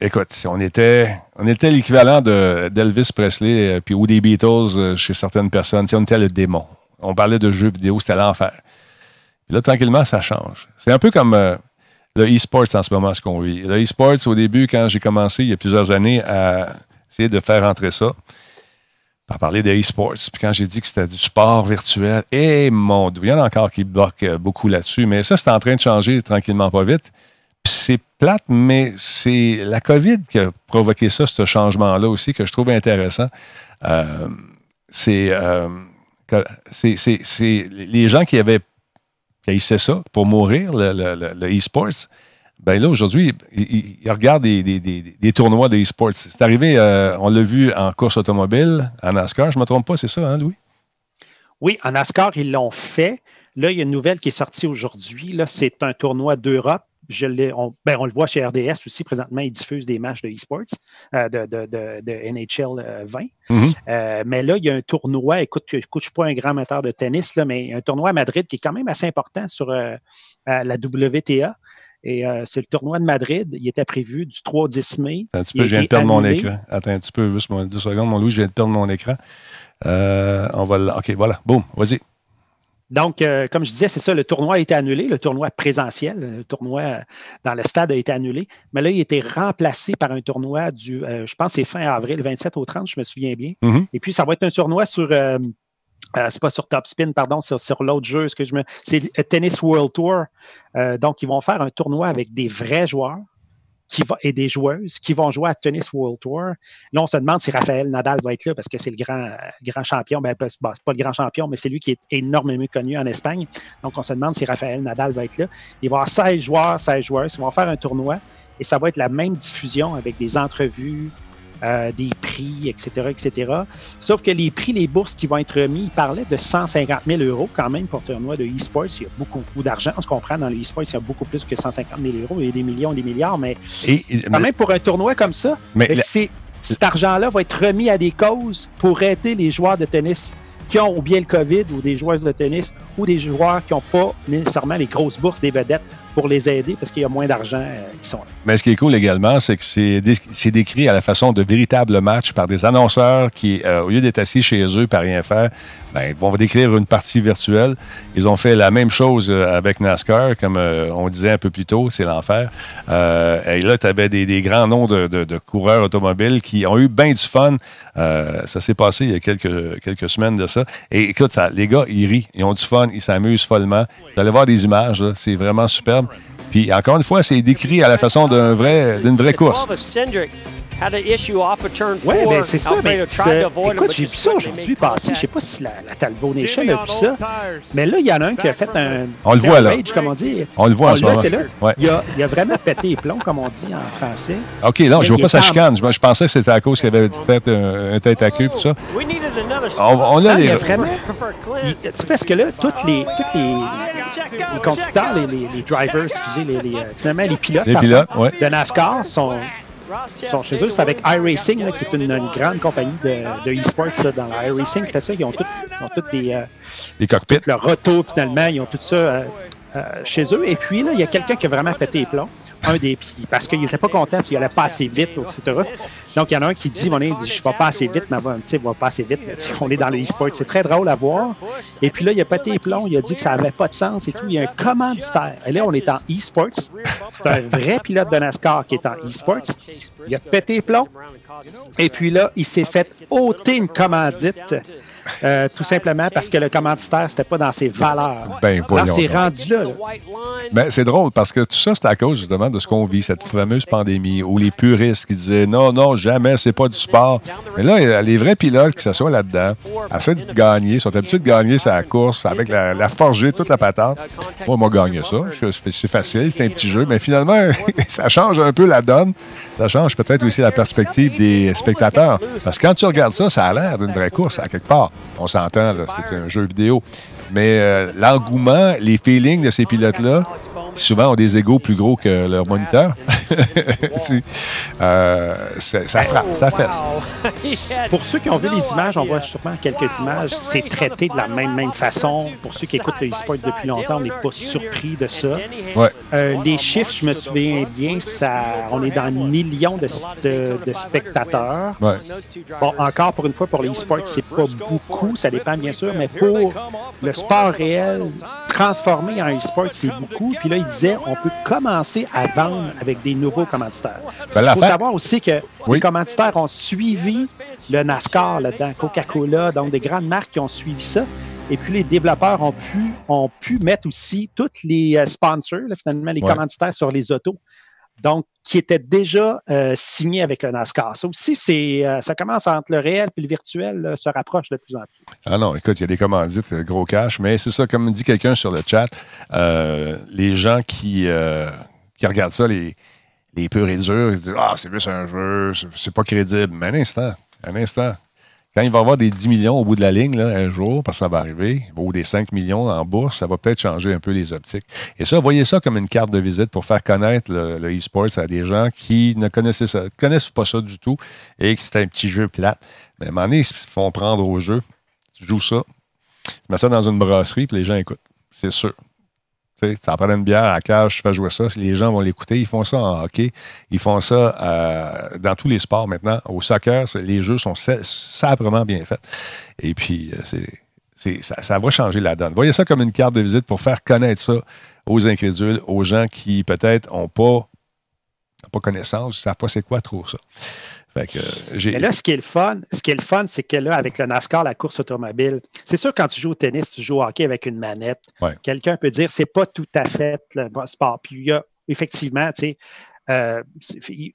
Speaker 1: écoute, on était, on était l'équivalent d'Elvis Presley puis ou des Beatles chez certaines personnes. on était le démon. On parlait de jeux vidéo, c'était l'enfer. Là, tranquillement, ça change. C'est un peu comme le e-sports en ce moment, ce qu'on vit. Le e-sports, au début, quand j'ai commencé il y a plusieurs années à essayer de faire entrer ça, à parler de e-sports, puis quand j'ai dit que c'était du sport virtuel, et eh, mon Dieu, il y en a encore qui bloquent euh, beaucoup là-dessus, mais ça, c'est en train de changer tranquillement pas vite. c'est plate, mais c'est la COVID qui a provoqué ça, ce changement-là aussi, que je trouve intéressant. Euh, c'est. Euh, c'est les gens qui avaient qui ça pour mourir, le e-sports, ben là, aujourd'hui, il, regardent des, des, des, tournois de e-sports. C'est arrivé, euh, on l'a vu en course automobile, en NASCAR, je ne me trompe pas, c'est ça, hein, Louis?
Speaker 3: Oui, en NASCAR, ils l'ont fait. Là, il y a une nouvelle qui est sortie aujourd'hui. C'est un tournoi d'Europe. Je on, ben, on, le voit chez RDS aussi, présentement, ils diffusent des matchs de e-sports, euh, de, de, de, NHL 20. Mm-hmm. mais là, il y a un tournoi, écoute, écoute je ne suis pas un grand amateur de tennis, là, mais un tournoi à Madrid qui est quand même assez important sur la WTA. Et euh, c'est le tournoi de Madrid. Il était prévu du 3 au 10 mai.
Speaker 1: Un petit peu, je viens de perdre mon écran. Attends un petit peu, juste deux secondes, mon Louis, je viens de perdre mon écran. Euh, on va OK, voilà. Boum, vas-y.
Speaker 3: Donc, euh, comme je disais, c'est ça, le tournoi a été annulé, le tournoi présentiel, le tournoi dans le stade a été annulé, mais là, il a été remplacé par un tournoi du, je pense, c'est fin avril, 27 au 30, je me souviens bien. Mm-hmm. Et puis, ça va être un tournoi sur euh, c'est pas sur Top Spin, pardon, c'est sur, l'autre jeu. Ce que je me... C'est Tennis World Tour. Euh, donc, ils vont faire un tournoi avec des vrais joueurs qui va, et des joueuses qui vont jouer à Tennis World Tour. Là, on se demande si Raphaël Nadal va être là parce que c'est le grand, champion. Ben, c'est pas le grand champion, mais c'est lui qui est énormément connu en Espagne. Donc, on se demande si Raphaël Nadal va être là. Il va y avoir 16 joueurs, 16 joueuses. Ils vont faire un tournoi et ça va être la même diffusion avec des entrevues, euh, des prix, etc., etc. Sauf que les prix, les bourses qui vont être remis, ils parlaient de 150 000 euros quand même pour tournoi de e-sports. Il y a beaucoup, beaucoup d'argent. On se comprend, dans le e-sports, il y a beaucoup plus que 150 000 euros. Il y a des millions, des milliards, mais quand même pour un tournoi comme ça, cet argent-là va être remis à des causes pour aider les joueurs de tennis qui ont ou bien le COVID ou des joueurs de tennis ou des joueurs qui n'ont pas nécessairement les grosses bourses des vedettes pour les aider parce qu'il y a moins d'argent euh, sont là.
Speaker 1: Mais ce qui est cool également, c'est que c'est décrit à la façon de véritables matchs par des annonceurs qui, euh, au lieu d'être assis chez eux par rien faire, ben, vont décrire une partie virtuelle. Ils ont fait la même chose euh, avec NASCAR, comme on disait un peu plus tôt, c'est l'enfer. et là, tu avais des, grands noms de, coureurs automobiles qui ont eu bien du fun. ça s'est passé il y a quelques, quelques semaines de ça. Et écoute, ça, les gars, ils rient, ils ont du fun, ils s'amusent follement. Vous allez voir des images, c'est vraiment superbe. Puis encore une fois, c'est décrit à la façon d'un vrai, d'une vraie course.
Speaker 3: Oui, ben c'est ça. Mais écoute, j'ai vu ça aujourd'hui passé. Je sais pas si la, la Talbot Nation a vu ça. Mais là, il y en a un qui a fait un.
Speaker 1: On le voit là.
Speaker 3: comme on dit.
Speaker 1: On le voit en ce moment.
Speaker 3: Ouais. Il, a, il, a, vraiment pété les plombs, comme on dit en français.
Speaker 1: OK, non, je vois pas sa chicane. Je, pensais que c'était à cause qu'il avait fait un, tête à queue tout ça. On, on a les.
Speaker 3: Vraiment, tu sais, parce que là, toutes les, toutes les, les conducteurs, les, les, les drivers, excusez, les, les, finalement, les pilotes,
Speaker 1: les pilotes ouais.
Speaker 3: de NASCAR sont sont chez eux. C'est avec iRacing, qui est une, grande compagnie de, de e-sports dans iRacing fait ça. Ils ont tous des, euh,
Speaker 1: des cockpits.
Speaker 3: Leur retour, finalement, ils ont tout ça euh, euh, chez eux. Et puis, là, il y a quelqu'un qui a vraiment pété les plombs un des parce qu'il n'était pas content, qu'il allait pas assez vite, etc. Donc, il y en a un qui dit, mon dit, je vais pas assez vite, mais tu va pas assez vite. on est dans le e-sport. C'est très drôle à voir. Et puis là, il a pété les plombs, il a dit que ça avait pas de sens et tout. Il y a un commanditaire. Et là, on est en e-sports. C'est un vrai pilote de NASCAR qui est en e-sports. Il a pété les plombs. Et puis là, il s'est fait ôter une commandite euh, tout simplement parce que le commanditaire, c'était pas dans ses valeurs.
Speaker 1: Ben, voyons.
Speaker 3: C'est rendu là.
Speaker 1: Ben, c'est drôle parce que tout ça, c'est à cause justement de ce qu'on vit, cette fameuse pandémie, où les puristes qui disaient non, non, jamais, c'est pas du sport. Mais là, les vrais pilotes qui s'assoient là-dedans essaient de gagner, sont habitués de gagner sa course avec la, la forgée, toute la patente. Moi, moi, gagné ça. C'est facile, c'est un petit jeu, mais finalement, ça change un peu la donne. Ça change peut-être aussi la perspective des spectateurs. Parce que quand tu regardes ça, ça a l'air d'une vraie course à quelque part. On s'entend, c'est un jeu vidéo. Mais euh, l'engouement, les feelings de ces pilotes-là, souvent ont des égaux plus gros que leur moniteur. euh, ça frappe, ça fesse.
Speaker 3: Pour ceux qui ont vu les images, on voit sûrement quelques images. C'est traité de la même, même façon. Pour ceux qui écoutent le e-sport depuis longtemps, on n'est pas surpris de ça.
Speaker 1: Ouais.
Speaker 3: Euh, les chiffres, je me souviens bien, ça, on est dans millions de, de, spectateurs.
Speaker 1: Ouais.
Speaker 3: Bon, encore pour une fois, pour les e-sports, c'est pas beaucoup, ça dépend bien sûr, mais pour le sport réel transformé en e-sport, c'est beaucoup. Puis là, il disait, on peut commencer à vendre avec des nouveaux commanditaires. Ben, Il faut savoir aussi que les commanditaires ont suivi le NASCAR là-dedans, Coca-Cola, donc des grandes marques qui ont suivi ça. Et puis les développeurs ont pu, ont pu mettre aussi tous les euh, sponsors, finalement, les commanditaires sur les autos. Donc qui était déjà euh, signé avec le NASCAR. Ça aussi, c'est, euh, ça commence entre le réel et le virtuel, se rapproche de plus en plus.
Speaker 1: Ah non, écoute, il y a des commandites, gros cash, mais c'est ça, comme dit quelqu'un sur le chat, les gens qui, qui regardent ça, les, les purs et durs, ils disent Ah, c'est juste un jeu, c'est pas crédible. Mais un instant, un instant. Quand il va y avoir des 10 millions au bout de la ligne, là, un jour, parce que ça va arriver, ou des 5 millions en bourse, ça va peut-être changer un peu les optiques. Et ça, voyez ça comme une carte de visite pour faire connaître le, e-sports à des gens qui ne connaissaient ça, connaissent pas ça du tout et que c'est un petit jeu plate. Mais à un moment donné, ils se font prendre au jeu. Tu joues ça, tu mets ça dans une brasserie, puis les gens écoutent. C'est sûr. Ça prend une bière à cage, tu fais jouer ça, les gens vont l'écouter. Ils font ça en hockey, ils font ça euh, dans tous les sports maintenant. Au soccer, les jeux sont sabrement bien faits. Et puis, euh, c'est, ça, va changer la donne. Voyez ça comme une carte de visite pour faire connaître ça aux incrédules, aux gens qui peut-être n'ont pas, pas connaissance, ne savent pas c'est quoi trop ça.
Speaker 3: Mais là, ce qui est le fun, ce qui est le fun, c'est que là, avec le NASCAR, la course automobile, c'est sûr quand tu joues au tennis, tu joues au hockey avec une manette. Quelqu'un peut dire c'est pas tout à fait le sport. Puis il y a effectivement, tu sais, euh,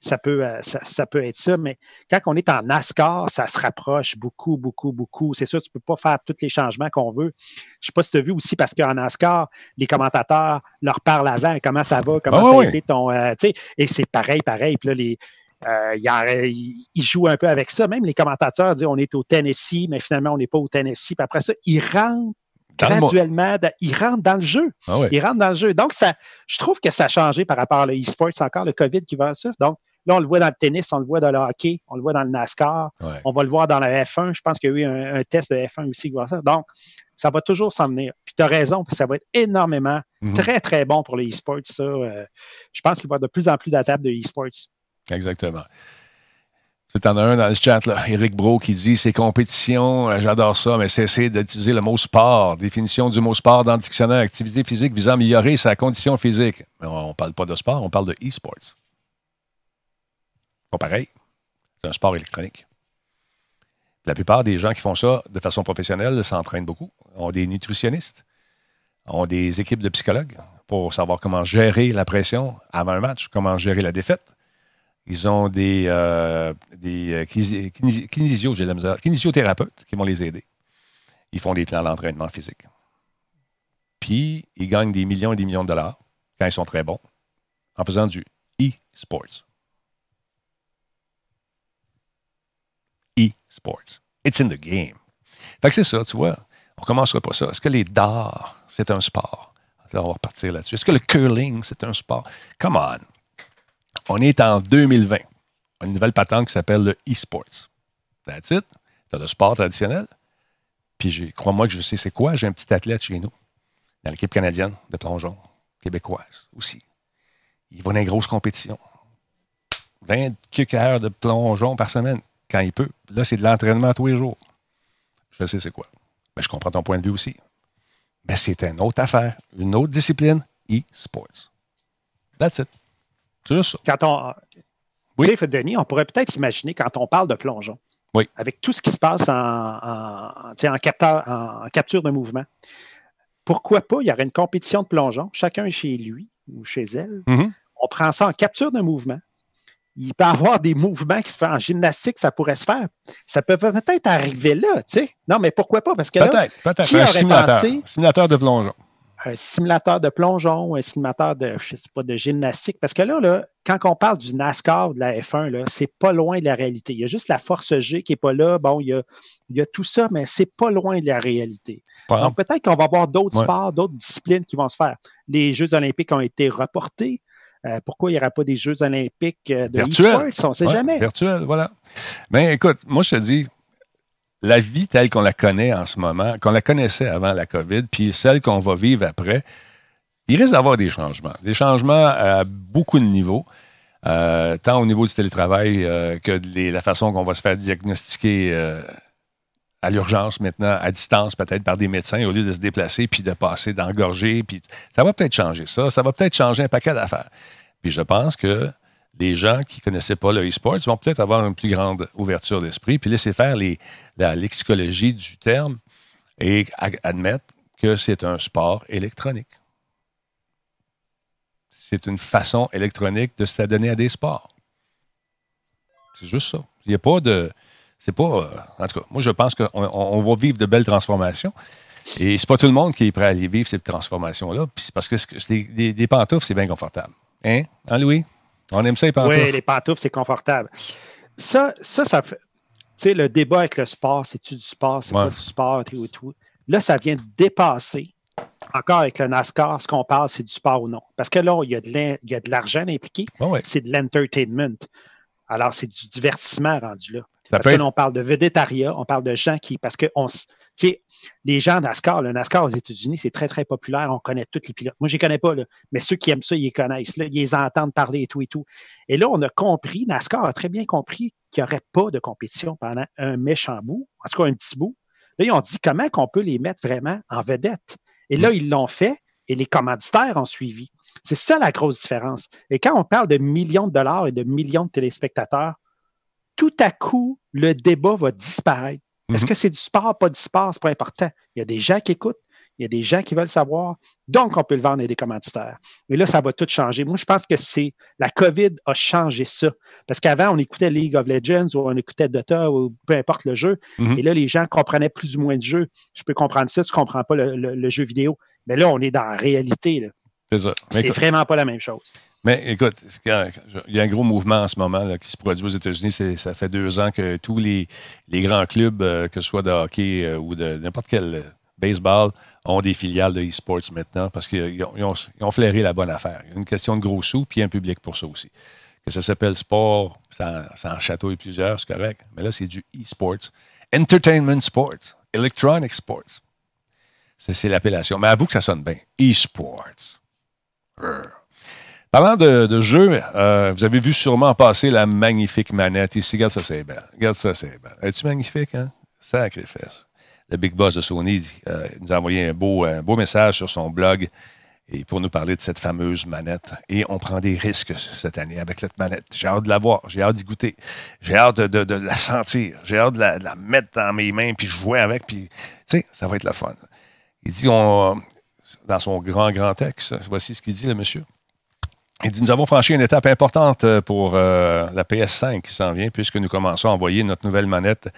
Speaker 3: ça, peut, euh, ça, peut être ça, mais quand on est en NASCAR, ça se rapproche beaucoup, beaucoup, beaucoup. C'est sûr, tu ne peux pas faire tous les changements qu'on veut. Je ne sais pas si tu as vu aussi, parce qu'en NASCAR, les commentateurs leur parlent avant, comment ça va, comment ah ça a été ton. Euh, et c'est pareil, pareil. Puis là, les, euh, il, joue un peu avec ça. Même les commentateurs disent on est au Tennessee, mais finalement, on n'est pas au Tennessee. Puis après ça, ils rentrent graduellement, ils rentrent dans le jeu. Ah ils rentrent dans le jeu. Donc, ça, je trouve que ça a changé par rapport à l'e-sport. C'est encore le COVID qui va ça. Donc, là, on le voit dans le tennis, on le voit dans le hockey, on le voit dans le NASCAR, on va le voir dans la F1. Je pense qu'il y a eu un, test de F1 aussi qui va ça. Donc, ça va toujours s'en venir. Puis tu as raison, ça va être énormément, mhm. très, très bon pour le sport ça. Euh, je pense qu'il va y avoir de plus en plus d'attaques de e-sports.
Speaker 1: Exactement. C'est en as un dans le chat, là, Eric Bro, qui dit c'est compétition, euh, j'adore ça, mais cessez d'utiliser le mot sport. Définition du mot sport dans le dictionnaire activité physique visant à améliorer sa condition physique. Mais on ne parle pas de sport, on parle de e-sports. Pas pareil. C'est un sport électronique. La plupart des gens qui font ça de façon professionnelle s'entraînent beaucoup, ont des nutritionnistes, ont des équipes de psychologues pour savoir comment gérer la pression avant un match, comment gérer la défaite ils ont des, euh, des euh, kinésio, qui vont les aider. Ils font des plans d'entraînement physique. Puis, ils gagnent des millions et des millions de dollars quand ils sont très bons en faisant du e-sports. E-sports. It's in the game. Fait que c'est ça, tu vois. On commencera pas ça. Est-ce que les dards, c'est un sport? On va repartir là-dessus. Est-ce que le curling, c'est un sport? Come on. On est en 2020. Une nouvelle patente qui s'appelle le e-sports. That's it. Tu le sport traditionnel. Puis crois-moi que je sais c'est quoi. J'ai un petit athlète chez nous, dans l'équipe canadienne de plongeon, québécoise aussi. Il va dans une grosse compétition. 20 heures de plongeon par semaine, quand il peut. Là, c'est de l'entraînement tous les jours. Je sais c'est quoi. Mais je comprends ton point de vue aussi. Mais c'est une autre affaire, une autre discipline, e-sports. That's it.
Speaker 3: Quand on. Oui. Denis, on pourrait peut-être imaginer quand on parle de plongeon,
Speaker 1: oui.
Speaker 3: avec tout ce qui se passe en, en, capteur, en, capture de mouvement, pourquoi pas, il y aurait une compétition de plongeon, chacun chez lui ou chez elle.
Speaker 1: Mm-hmm.
Speaker 3: On prend ça en capture de mouvement. Il peut y avoir des mouvements qui se font en gymnastique, ça pourrait se faire. Ça peut peut-être arriver là, tu sais. Non, mais pourquoi pas? Parce que
Speaker 1: peut-être, peut-être. Un simulateur, simulateur de plongeon
Speaker 3: un simulateur de plongeon un simulateur de, je sais pas, de gymnastique. Parce que là, là quand on parle du NASCAR ou de la F1, c'est pas loin de la réalité. Il y a juste la force G qui n'est pas là. Bon, il y, a, il y a tout ça, mais c'est pas loin de la réalité. Donc, peut-être qu'on va avoir d'autres sports, d'autres disciplines qui vont se faire. Les Jeux olympiques ont été reportés. Euh, pourquoi il n'y aura pas des Jeux olympiques euh, de
Speaker 1: Virtuel.
Speaker 3: On ne sait jamais.
Speaker 1: Virtuel, voilà. Ben, écoute, moi, je te dis, la vie telle qu'on la connaît en ce moment, qu'on la connaissait avant la COVID, puis celle qu'on va vivre après, il risque d'avoir des changements. Des changements à beaucoup de niveaux, euh, tant au niveau du télétravail euh, que de la façon qu'on va se faire diagnostiquer euh, à l'urgence maintenant, à distance, peut-être par des médecins, au lieu de se déplacer puis de passer, d'engorger. Ça va peut-être changer ça. Ça va peut-être changer un paquet d'affaires. Puis je pense que les gens qui ne connaissaient pas le e-sport vont peut-être avoir une plus grande ouverture d'esprit, puis laisser faire la lexicologie du terme et admettre que c'est un sport électronique. c'est une façon électronique de s'adonner à des sports. C'est juste ça. Il n'y a pas de. C'est pas. Euh, en tout cas, moi, je pense qu'on on va vivre de belles transformations. Et c'est pas tout le monde qui est prêt à aller vivre ces transformations-là. C'est parce que des, pantoufles, c'est bien confortable. Hein? Hein, Louis? On aime ça, les pantoufles.
Speaker 3: Oui, les pantoufles, c'est confortable. Ça, ça, ça fait. Tu sais, le débat avec le sport, c'est-tu du sport, c'est pas du sport, tout, tout. Là, ça vient dépasser encore avec le NASCAR, ce qu'on parle, c'est du sport ou non. Parce que là, il y a de l'argent impliqué, c'est de l'entertainment. Alors, c'est du divertissement rendu là. Parce que on parle de végétariat, on parle de gens qui. Parce que on, les gens NASCAR, le NASCAR aux États-Unis, c'est très, très populaire. On connaît tous les pilotes. Moi, je ne les connais pas, là, mais ceux qui aiment ça, ils les connaissent. Là, ils les entendent parler et tout et tout. Et là, on a compris, NASCAR a très bien compris qu'il n'y aurait pas de compétition pendant un méchant bout, en tout cas un petit bout. Là, ils ont dit comment qu'on peut les mettre vraiment en vedette. Et là, ils l'ont fait et les commanditaires ont suivi. C'est ça la grosse différence. Et quand on parle de millions de dollars et de millions de téléspectateurs, tout à coup, le débat va disparaître. Est-ce mhm. que c'est du sport, pas du sport? C'est pas important. Il y a des gens qui écoutent, il y a des gens qui veulent savoir. Donc, on peut le vendre à des commanditaires. Et là, ça va tout changer. Moi, je pense que c'est la COVID a changé ça. Parce qu'avant, on écoutait League of Legends ou on écoutait Dota ou peu importe le jeu. Mhm. Et là, les gens comprenaient plus ou moins le jeu. Je peux comprendre ça, tu ne comprends pas le, jeu vidéo. Mais là, on est dans la réalité. C'est ça. C'est vraiment pas la même chose.
Speaker 1: Mais écoute, il y a un gros mouvement en ce moment qui se produit aux États-Unis. Ça fait deux ans que tous les, grands clubs, euh, que ce soit de hockey euh, ou de n'importe quel euh, baseball, ont des filiales de e-sports maintenant parce qu'ils ont, flairé la bonne affaire. Une question de gros sous, puis un public pour ça aussi. Que ça s'appelle sport, ça, ça en chatouille plusieurs, c'est correct. Mais là, c'est du e-sports. Entertainment sports, electronic sports. C'est l'appellation. Mais avoue que ça sonne bien. E-sports. Parlant de, de jeux, euh, vous avez vu sûrement passer la magnifique manette ici. Regarde ça, c'est belle. Regarde ça, c'est belle. Es-tu magnifique, hein? Sacrifice. Le Big Boss de Sony euh, nous a envoyé un beau, message sur son blog pour nous parler de cette fameuse manette. Et on prend des risques cette année avec cette manette. J'ai hâte de la voir, j'ai hâte d'y goûter, j'ai hâte de, la sentir, j'ai hâte de la, mettre dans mes mains, puis jouer avec, puis, tu sais, ça va être la fun. Il dit, dans son grand, grand texte, voici ce qu'il dit, le monsieur. Nous avons franchi une étape importante euh, pour euh, la PS5 qui s'en vient, puisque nous commençons à envoyer notre nouvelle manette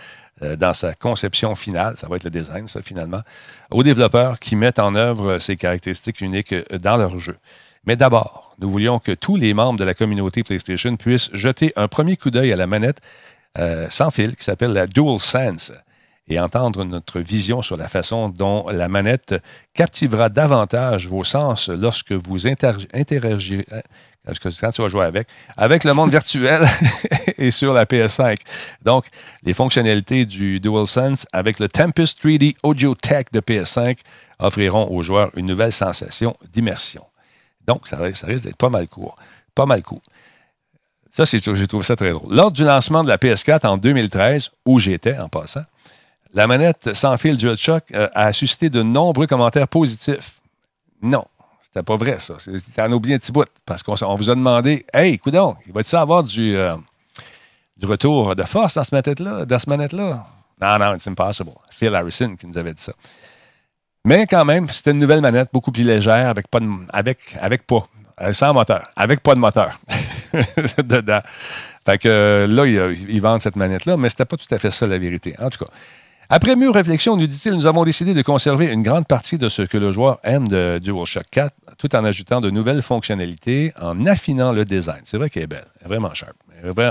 Speaker 1: euh, dans sa conception finale. Ça va être le design, ça, finalement, aux développeurs qui mettent en œuvre ces caractéristiques uniques dans leur jeu. Mais d'abord, nous voulions que tous les membres de la communauté PlayStation puissent jeter un premier coup d'œil à la manette sans fil qui s'appelle la DualSense et entendre notre vision sur la façon dont la manette captivera davantage vos sens lorsque vous interagirez, euh, quand tu vas jouer avec, avec le monde virtuel et sur la PS5. Donc, les fonctionnalités du DualSense avec le Tempest 3D Audio Tech de PS5 offriront aux joueurs une nouvelle sensation d'immersion. Donc, ça, risque d'être pas mal court. Pas mal court. Ça, j'ai trouvé ça très drôle. Lors du lancement de la PS4 en 2013, où j'étais en passant, la manette sans fil DualShock euh, a suscité de nombreux commentaires positifs. Non, c'était pas vrai, ça. C'était en oublié un petit bout. Parce qu'on vous a demandé Hey, coudon, il va-t-il avoir du, euh, du retour de force dans, ce manette-là, dans manette-là? Non, non, it's impossible. Phil Harrison qui nous avait dit ça. Mais quand même, c'était une nouvelle manette beaucoup plus légère, avec pas de, avec, avec pas, euh, sans moteur, avec pas de moteur dedans. Fait que là, ils, ils vendent cette manette-là, mais c'était pas tout à fait ça la vérité. En tout cas, après mûre réflexion, nous dit-il, nous avons décidé de conserver une grande partie de ce que le joueur aime de DualShock 4, tout en ajoutant de nouvelles fonctionnalités, en affinant le design. C'est vrai qu'elle est belle, vraiment sharp.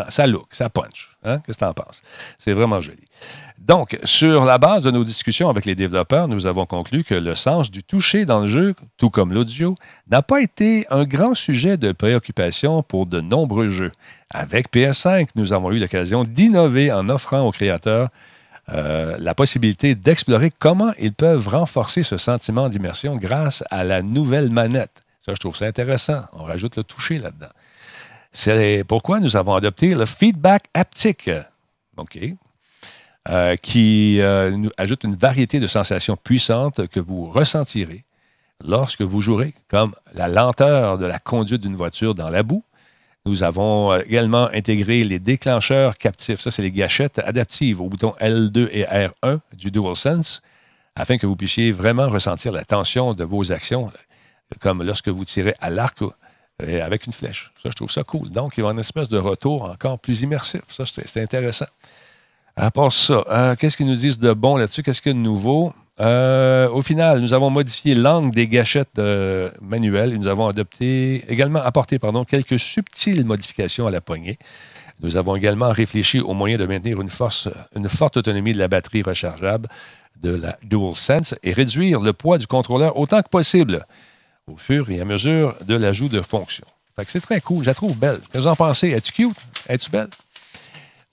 Speaker 1: Ça look, ça punch. Hein? Qu'est-ce que tu en penses? C'est vraiment joli. Donc, sur la base de nos discussions avec les développeurs, nous avons conclu que le sens du toucher dans le jeu, tout comme l'audio, n'a pas été un grand sujet de préoccupation pour de nombreux jeux. Avec PS5, nous avons eu l'occasion d'innover en offrant aux créateurs euh, la possibilité d'explorer comment ils peuvent renforcer ce sentiment d'immersion grâce à la nouvelle manette. Ça, je trouve ça intéressant. On rajoute le toucher là-dedans. C'est pourquoi nous avons adopté le feedback haptique, OK, euh, qui euh, nous ajoute une variété de sensations puissantes que vous ressentirez lorsque vous jouerez, comme la lenteur de la conduite d'une voiture dans la boue, nous avons euh, également intégré les déclencheurs captifs. Ça, c'est les gâchettes adaptives au bouton L2 et R1 du DualSense afin que vous puissiez vraiment ressentir la tension de vos actions, comme lorsque vous tirez à l'arc avec une flèche. Ça, je trouve ça cool. Donc, il y avoir une espèce de retour encore plus immersif. Ça, c'est intéressant. À part ça, euh, qu'est-ce qu'ils nous disent de bon là-dessus? Qu'est-ce qu'il y a de nouveau? Euh, au final, nous avons modifié l'angle des gâchettes euh, manuelles. Nous avons adopté, également apporté pardon, quelques subtiles modifications à la poignée. Nous avons également réfléchi au moyen de maintenir une forte autonomie de la batterie rechargeable de la DualSense et réduire le poids du contrôleur autant que possible au fur et à mesure de l'ajout de fonctions. c'est très cool. Je la trouve belle. Qu'est-ce que vous en pensez? Es-tu cute? Es-tu belle?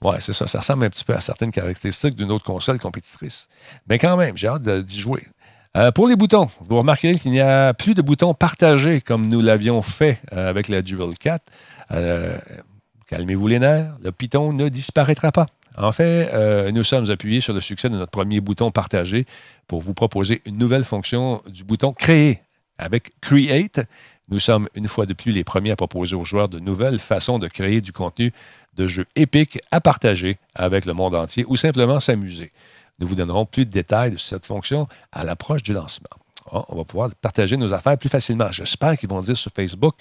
Speaker 1: Oui, c'est ça. Ça ressemble un petit peu à certaines caractéristiques d'une autre console compétitrice. Mais quand même, j'ai hâte d'y jouer. Euh, pour les boutons, vous remarquerez qu'il n'y a plus de boutons partagés comme nous l'avions fait euh, avec la Dual 4. Euh, calmez-vous les nerfs, le Python ne disparaîtra pas. En fait, nous sommes appuyés sur le succès de notre premier bouton partagé pour vous proposer une nouvelle fonction du bouton Créer. Avec Create, nous sommes une fois de plus les premiers à proposer aux joueurs de nouvelles façons de créer du contenu de jeux épiques à partager avec le monde entier ou simplement s'amuser. Nous vous donnerons plus de détails sur cette fonction à l'approche du lancement. Ah, on va pouvoir partager nos affaires plus facilement. J'espère qu'ils vont dire sur Facebook,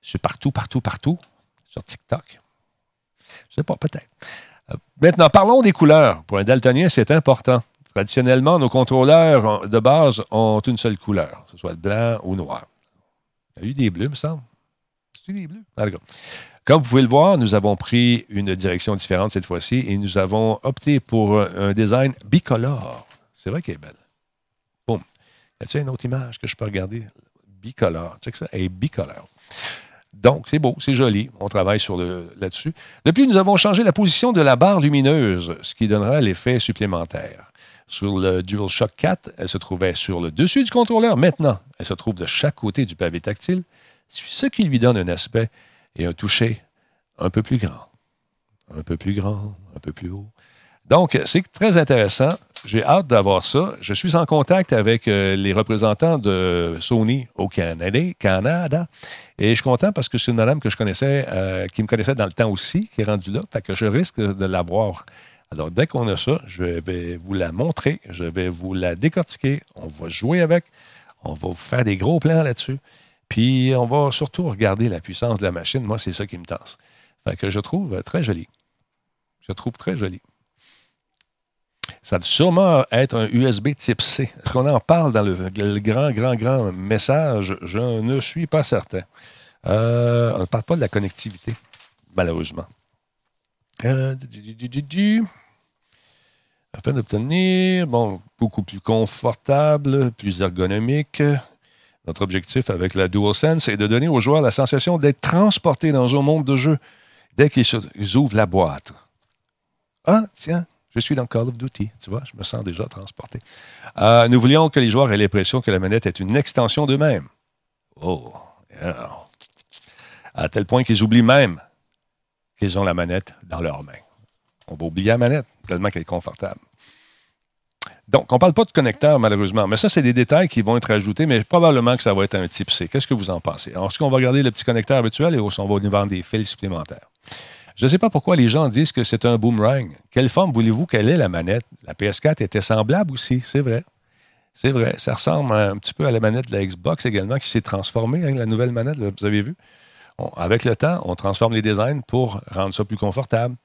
Speaker 1: sur partout, partout, partout, sur TikTok. Je ne sais pas, peut-être. Euh, maintenant, parlons des couleurs. Pour un daltonien, c'est important. Traditionnellement, nos contrôleurs de base ont une seule couleur, que ce soit blanc ou noir. Il y a eu des bleus, me semble. C'est des bleus. Comme vous pouvez le voir, nous avons pris une direction différente cette fois-ci et nous avons opté pour un design bicolore. C'est vrai qu'elle est belle. Boum. Y a-t-il une autre image que je peux regarder? Bicolore. Check ça. Elle est bicolore. Donc, c'est beau, c'est joli. On travaille sur le, là-dessus. Depuis, nous avons changé la position de la barre lumineuse, ce qui donnera l'effet supplémentaire. Sur le DualShock 4, elle se trouvait sur le dessus du contrôleur. Maintenant, elle se trouve de chaque côté du pavé tactile, ce qui lui donne un aspect et un toucher un peu plus grand. Un peu plus grand, un peu plus haut. Donc, c'est très intéressant. J'ai hâte d'avoir ça. Je suis en contact avec euh, les représentants de Sony au Canada. Et je suis content parce que c'est une madame que je connaissais, euh, qui me connaissait dans le temps aussi, qui est rendue là. Fait que je risque de l'avoir. Alors, dès qu'on a ça, je vais vous la montrer. Je vais vous la décortiquer. On va jouer avec. On va vous faire des gros plans là-dessus. Puis on va surtout regarder la puissance de la machine. Moi, c'est ça qui me tense. Fait que je trouve très joli. Je trouve très joli. Ça doit sûrement être un USB type C. Est-ce qu'on en parle dans le, grand, grand, grand message? Je ne suis pas certain. Euh, on ne parle pas de la connectivité, malheureusement. Euh, afin d'obtenir, bon, beaucoup plus confortable, plus ergonomique, notre objectif avec la DualSense est de donner aux joueurs la sensation d'être transportés dans un monde de jeu dès qu'ils ouvrent la boîte. Ah, tiens, je suis dans Call of Duty, tu vois, je me sens déjà transporté. Euh, nous voulions que les joueurs aient l'impression que la manette est une extension d'eux-mêmes. Oh, à tel point qu'ils oublient même qu'ils ont la manette dans leurs mains. On va oublier la manette tellement qu'elle est confortable. Donc, on ne parle pas de connecteur, malheureusement. Mais ça, c'est des détails qui vont être ajoutés, mais probablement que ça va être un type C. Qu'est-ce que vous en pensez? Alors, est-ce qu'on va garder le petit connecteur habituel et on va nous vendre des fils supplémentaires? Je ne sais pas pourquoi les gens disent que c'est un boomerang. Quelle forme voulez-vous? Qu'elle ait, la manette? La PS4 était semblable aussi, c'est vrai. C'est vrai. Ça ressemble un petit peu à la manette de la Xbox également, qui s'est transformée, avec la nouvelle manette, vous avez vu? avec le temps, on transforme les designs pour rendre ça plus confortable.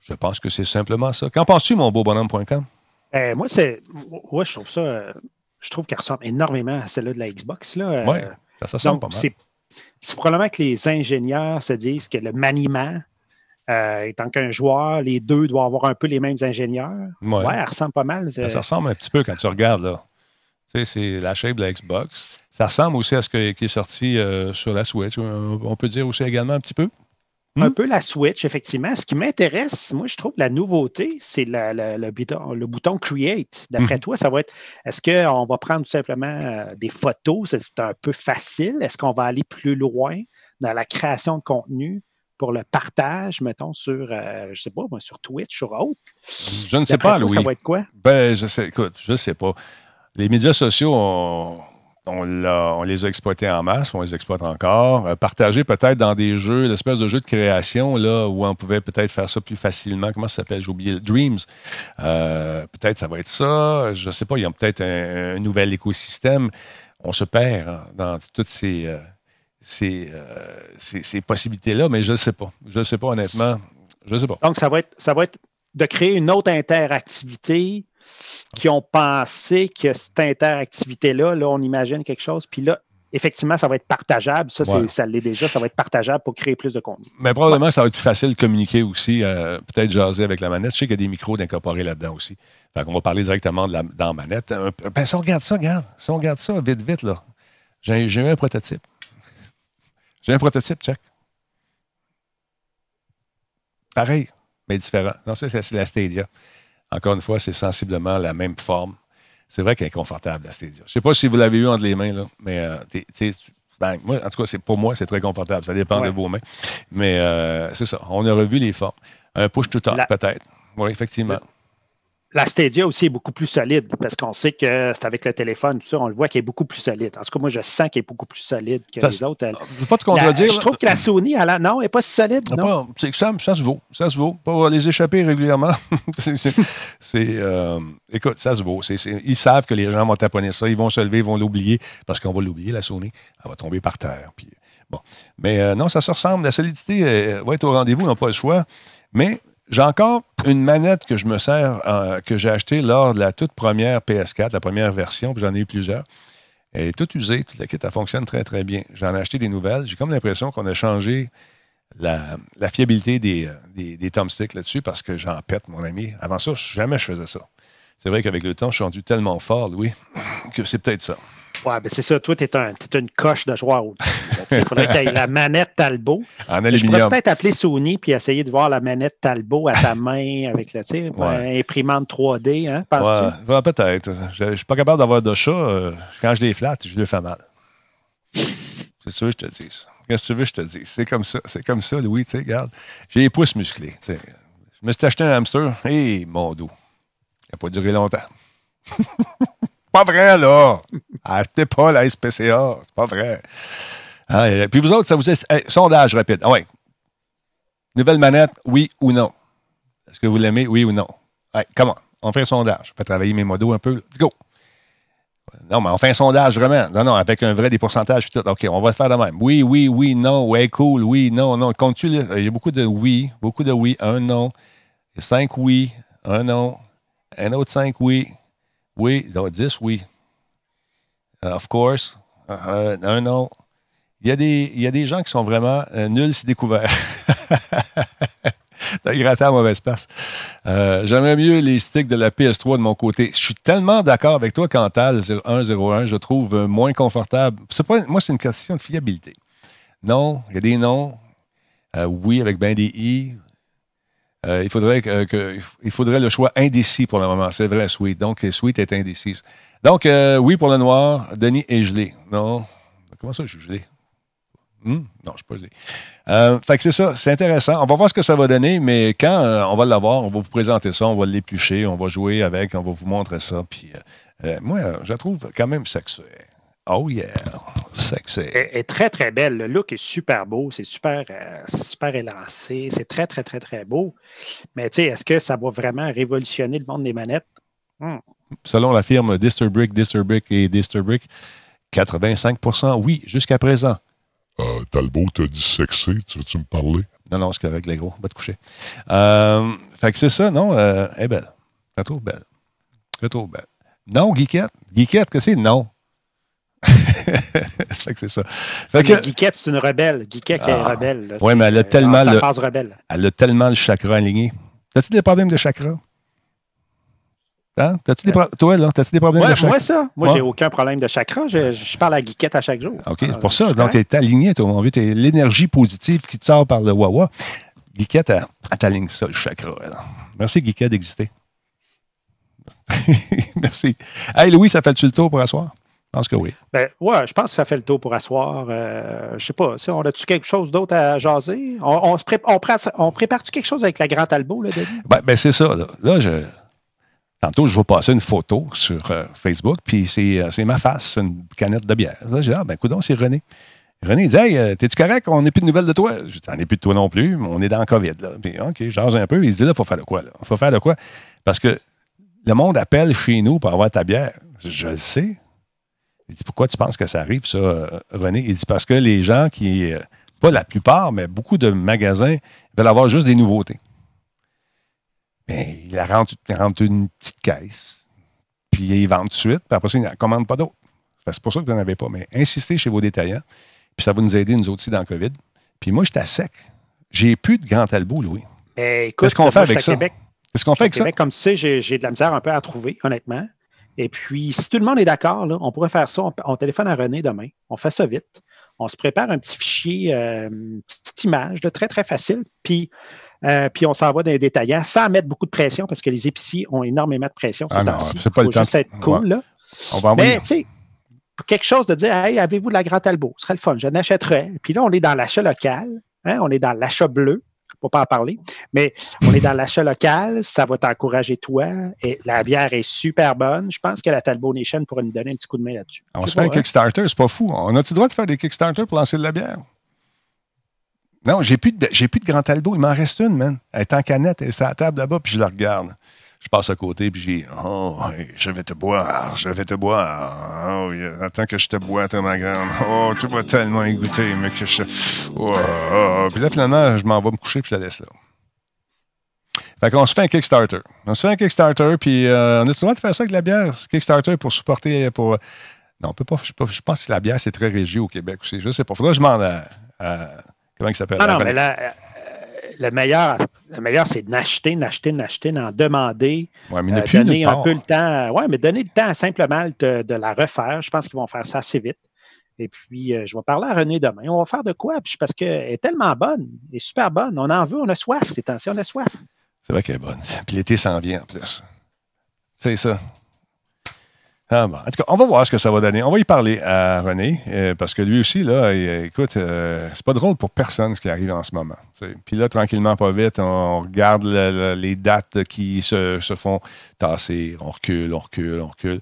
Speaker 1: Je pense que c'est simplement ça. Qu'en penses-tu, mon beau bonhomme.com?
Speaker 3: Euh, moi, c'est. Ouais, je trouve ça. Euh, je trouve qu'elle ressemble énormément à celle-là de la Xbox. Là.
Speaker 1: Oui, ça ressemble pas mal.
Speaker 3: C'est probablement que les ingénieurs se disent que le maniement, euh, étant qu'un joueur, les deux doivent avoir un peu les mêmes ingénieurs. Ouais, elle ressemble pas mal.
Speaker 1: Ben, ça ressemble un petit peu quand tu regardes, là. Tu sais, c'est la shape de la Xbox. Ça ressemble aussi à ce qui est sorti sur la Switch. On peut dire aussi également un petit peu.
Speaker 3: Un hmm? peu la Switch, effectivement. Ce qui m'intéresse, moi, je trouve la nouveauté, c'est le, bouton, Create. D'après hmm. toi, ça va être est-ce qu'on va prendre tout simplement euh, des photos? C'est un peu facile. Est-ce qu'on va aller plus loin dans la création de contenu pour le partage, mettons, sur, euh, je sais pas, sur Twitch, sur autre?
Speaker 1: Je ne sais pas, Louis.
Speaker 3: Ça va être quoi?
Speaker 1: Ben, je sais, écoute, je ne sais pas. Les médias sociaux ont on, les a exploités en masse, on les exploite encore. Euh, partager peut-être dans des jeux, l'espèce de jeu de création là, où on pouvait peut-être faire ça plus facilement. Comment ça s'appelle? J'ai oublié. Dreams. Euh, peut-être ça va être ça. Je ne sais pas, il y a peut-être un, nouvel écosystème. On se perd hein, dans toutes ces, euh, ces, ces, possibilités-là, mais je ne sais pas. Je ne sais pas, honnêtement. Je ne sais pas.
Speaker 3: Donc, ça va, être, ça va être de créer une autre interactivité qui ont pensé que cette interactivité-là, là, on imagine quelque chose, puis là, effectivement, ça va être partageable. Ça, ça l'est déjà. Ça va être partageable pour créer plus de contenu.
Speaker 1: Mais probablement, ça va être plus facile de communiquer aussi, euh, peut-être jaser avec la manette. Je sais qu'il y a des micros d'incorporer là-dedans aussi. Fait qu'on va parler directement de la, dans la manette. Ben, si on regarde ça, regarde. Si on regarde ça, vite, vite, là. J'ai eu un prototype. J'ai un prototype, check. Pareil, mais différent. Non, ça, c'est la Stadia. Encore une fois, c'est sensiblement la même forme. C'est vrai qu'elle est confortable, la Stadia. Je ne sais pas si vous l'avez eu entre les mains, là, mais euh, ben, moi, en tout cas, pour moi, c'est très confortable. Ça dépend de vos mains. Mais euh, c'est ça. On a revu les formes. Un push-to-talk, peut-être. Oui, effectivement
Speaker 3: la Stadia aussi est beaucoup plus solide parce qu'on sait que c'est avec le téléphone, tout ça, on le voit qu'elle est beaucoup plus solide. En tout cas, moi, je sens qu'elle est beaucoup plus solide que les autres.
Speaker 1: Je ne pas te contredire.
Speaker 3: je trouve que la Sony, elle non, elle n'est pas si solide. Non,
Speaker 1: ça, ça, se vaut. Ça se vaut. Pas les échapper régulièrement. c'est, euh, écoute, ça se vaut. ils savent que les gens vont taponner ça. Ils vont se lever, ils vont l'oublier parce qu'on va l'oublier, la Sony. Elle va tomber par terre. Puis, bon. Mais euh, non, ça se ressemble. La solidité euh, va être au rendez-vous, on n'a pas le choix. Mais j'ai encore une manette que je me sers, euh, que j'ai achetée lors de la toute première PS4, la première version, puis j'en ai eu plusieurs. Elle est toute usée, toute la kit, elle fonctionne très, très bien. J'en ai acheté des nouvelles. J'ai comme l'impression qu'on a changé la, fiabilité des, des, des thumbsticks là-dessus parce que j'en pète, mon ami. Avant ça, jamais je faisais ça. C'est vrai qu'avec le temps, je suis rendu tellement fort, Louis, que c'est peut-être ça.
Speaker 3: Ouais, ben c'est ça. Toi, tu une coche de joueur Il faudrait que tu la manette Talbot.
Speaker 1: En aluminium. Je
Speaker 3: pourrais peut-être appeler Sony puis essayer de voir la manette Talbot à ta main avec la ouais. imprimante 3D. Hein,
Speaker 1: ouais, peut-être. Je ne suis pas capable d'avoir de chat. Euh, quand je les flatte, je lui fais mal. C'est sûr, je te dis. Qu'est-ce que tu veux, je te dis. C'est comme ça. C'est comme ça, Louis. Regarde. J'ai les pouces musclés. Je me suis acheté un hamster. Hé, mon dos. Il n'a pas duré longtemps. pas vrai, là. Achetez pas la SPCA. C'est pas vrai. Ah, puis vous autres, ça vous est. sondage rapide. Ah ouais. Nouvelle manette, oui ou non? Est-ce que vous l'aimez, oui ou non? Ouais, comment? On fait un sondage. On fait travailler mes modos un peu. Let's go. Non, mais on fait un sondage vraiment. Non, non, avec un vrai des pourcentages. Tout. OK, on va le faire de même. Oui, oui, oui, non. Ouais, cool. Oui, non, non. Compte-tu? Il y a beaucoup de oui, beaucoup de oui, un non. Cinq oui, un non. Un autre cinq oui. Oui, donc dix oui. Uh, of course. Un non. Il y, a des, il y a des gens qui sont vraiment euh, nuls si découverts. T'as gratté à mauvaise place. Euh, j'aimerais mieux les sticks de la PS3 de mon côté. Je suis tellement d'accord avec toi, Cantal 0101, je trouve euh, moins confortable. Pas, moi, c'est une question de fiabilité. Non, il y a des noms. oui, avec ben des i. il, faudrait que, il faudrait le choix indécis pour le moment. C'est vrai, Sweet. Donc, Sweet est indécise. Donc, oui pour le noir. Denis est gelé. Non? Comment ça, je suis gelé? Hmm? Non, je ne suis pas gelé. Euh, fait que c'est ça, c'est intéressant. On va voir ce que ça va donner, mais quand euh, on va l'avoir, on va vous présenter ça, on va l'éplucher, on va jouer avec, on va vous montrer ça. Puis euh, moi, je la trouve quand même sexy. Oh yeah, sexy.
Speaker 3: Elle est très, très belle. Le look est super beau, c'est super, super élancé, c'est très, très, très, très beau. Mais tu sais, est-ce que ça va vraiment révolutionner le monde des manettes?
Speaker 1: Hmm. Selon la firme Disturbrick, Disturbrick et Disturbrick, 85% oui, jusqu'à présent.
Speaker 6: Euh, Talbot t'a dit sexy, tu veux-tu me parler?
Speaker 1: Non, non, c'est correct, les gros. Va te coucher. Euh, fait que c'est ça, non? Euh, elle est belle. Je la trouve belle. Je la trouve belle. Non, Geekette. Geekette, que c'est? Non. fait que c'est ça.
Speaker 3: Fait que... Geekette, c'est une rebelle. Geekette est ah. rebelle.
Speaker 1: Oui, mais elle a tellement le.
Speaker 3: Rebelle.
Speaker 1: Elle a tellement le chakra aligné. As-tu des problèmes de chakra? Hein? T'as-tu des, toi, là, t'as-tu des problèmes de chakra?
Speaker 3: Moi, ça. Moi, j'ai aucun problème de chakra. Je, parle à Guiquette à chaque jour.
Speaker 1: OK, c'est pour ça. Donc, tu es aligné, toi. On veut l'énergie positive qui te sort par le Wawa. Guiquette, elle, t'aligne ça, le chakra. Merci, Guiquette, d'exister. Merci. Hey, Louis, ça fait-tu le tour pour asseoir? Je pense que oui.
Speaker 3: Ben, ouais, je pense que ça fait le tour pour asseoir. Euh, je sais pas, on a-tu quelque chose d'autre à jaser? On, on, prépare-tu quelque chose avec la Grande Albo, là, Denis?
Speaker 1: Ben, ben c'est ça. là je Tantôt, je vais passer une photo sur euh, Facebook, puis euh, c'est ma face, une canette de bière. Là, j'ai dit, ah, ben, écoute, c'est René. René dit, hey, euh, t'es-tu correct? On n'est plus de nouvelles de toi. Je dis, on n'est plus de toi non plus, mais on est dans le COVID. Là. Puis, OK, j'ose un peu. Il se dit, là, il faut faire de quoi? Il faut faire de quoi? Parce que le monde appelle chez nous pour avoir ta bière. Je le sais. Il dit Pourquoi tu penses que ça arrive, ça, René? Il dit Parce que les gens qui, pas la plupart, mais beaucoup de magasins veulent avoir juste des nouveautés. Mais ils rentrent, rentrent une petite caisse, puis ils vendent tout de suite, puis après ça, ils n'en commandent pas d'autres. C'est pour ça que vous n'en avez pas. Mais insistez chez vos détaillants, puis ça va nous aider, nous aussi, dans le COVID. Puis moi, j'étais à sec. J'ai plus de grand talbot, Louis.
Speaker 3: Eh, Qu'est-ce
Speaker 1: qu'on fait avec ça? Qu'est-ce qu'on fait avec ça?
Speaker 3: Comme tu sais, j'ai de la misère un peu à trouver, honnêtement. Et puis, si tout le monde est d'accord, on pourrait faire ça. On, téléphone à René demain. On fait ça vite. On se prépare un petit fichier, euh, une petite image, de très, très facile. Puis, euh, puis on s'envoie dans les détaillants sans mettre beaucoup de pression parce que les épiciers ont énormément de pression.
Speaker 1: Ah non, c'est pas le temps.
Speaker 3: être cool, là.
Speaker 1: On va
Speaker 3: Mais, tu sais, quelque chose de dire, hey, avez-vous de la Grand Talbot? Ce serait le fun, je n'achèterais. Puis là, on est dans l'achat local, hein, on est dans l'achat bleu pour pas en parler. Mais on est dans l'achat local, ça va t'encourager toi. Et la bière est super bonne. Je pense que la Talbot Nation pourrait nous donner un petit coup de main là-dessus.
Speaker 1: On se fait un Kickstarter, c'est pas fou. On a-tu le droit de faire des Kickstarter pour lancer de la bière? Non, j'ai plus de, j'ai plus de Grand. Il m'en reste une, man. Elle est en canette, elle est sur la table là-bas, puis je la regarde. Je passe à côté, puis j'ai Oh, je vais te boire, je vais te boire. Oh, attends que je te bois, toi, ma grande. Oh, tu vas tellement y goûter, mais que je. Oh, oh. Puis là, finalement, je m'en vais me coucher, puis je la laisse là. Fait qu'on se fait un Kickstarter. On se fait un Kickstarter, puis euh, on a le droit de faire ça avec la bière? Kickstarter pour supporter. pour Non, on peut pas. Je, pense que la bière, c'est très régi au Québec aussi. Je sais pas. Faudra que je demande à. Comment il s'appelle?
Speaker 3: Non, non, mais là, le meilleur, le meilleur c'est d'acheter, d'acheter, d'acheter, d'en demander.
Speaker 1: Oui, mais euh,
Speaker 3: donner un peu le temps. Oui, mais donner le temps simplement de, de, la refaire. Je pense qu'ils vont faire ça assez vite. Et puis, euh, je vais parler à René demain. On va faire de quoi? Puis, parce qu'elle est tellement bonne. Elle est super bonne. On en veut, on a soif ces temps-ci, on a soif.
Speaker 1: C'est vrai qu'elle est bonne. Puis l'été s'en vient en plus. C'est ça. Ah bon. En tout cas, on va voir ce que ça va donner. On va y parler à René, euh, parce que lui aussi, là, écoute, euh, c'est pas drôle pour personne ce qui arrive en ce moment. Puis là, tranquillement, pas vite, on, regarde les dates qui se, font tasser. On recule, on recule, on recule.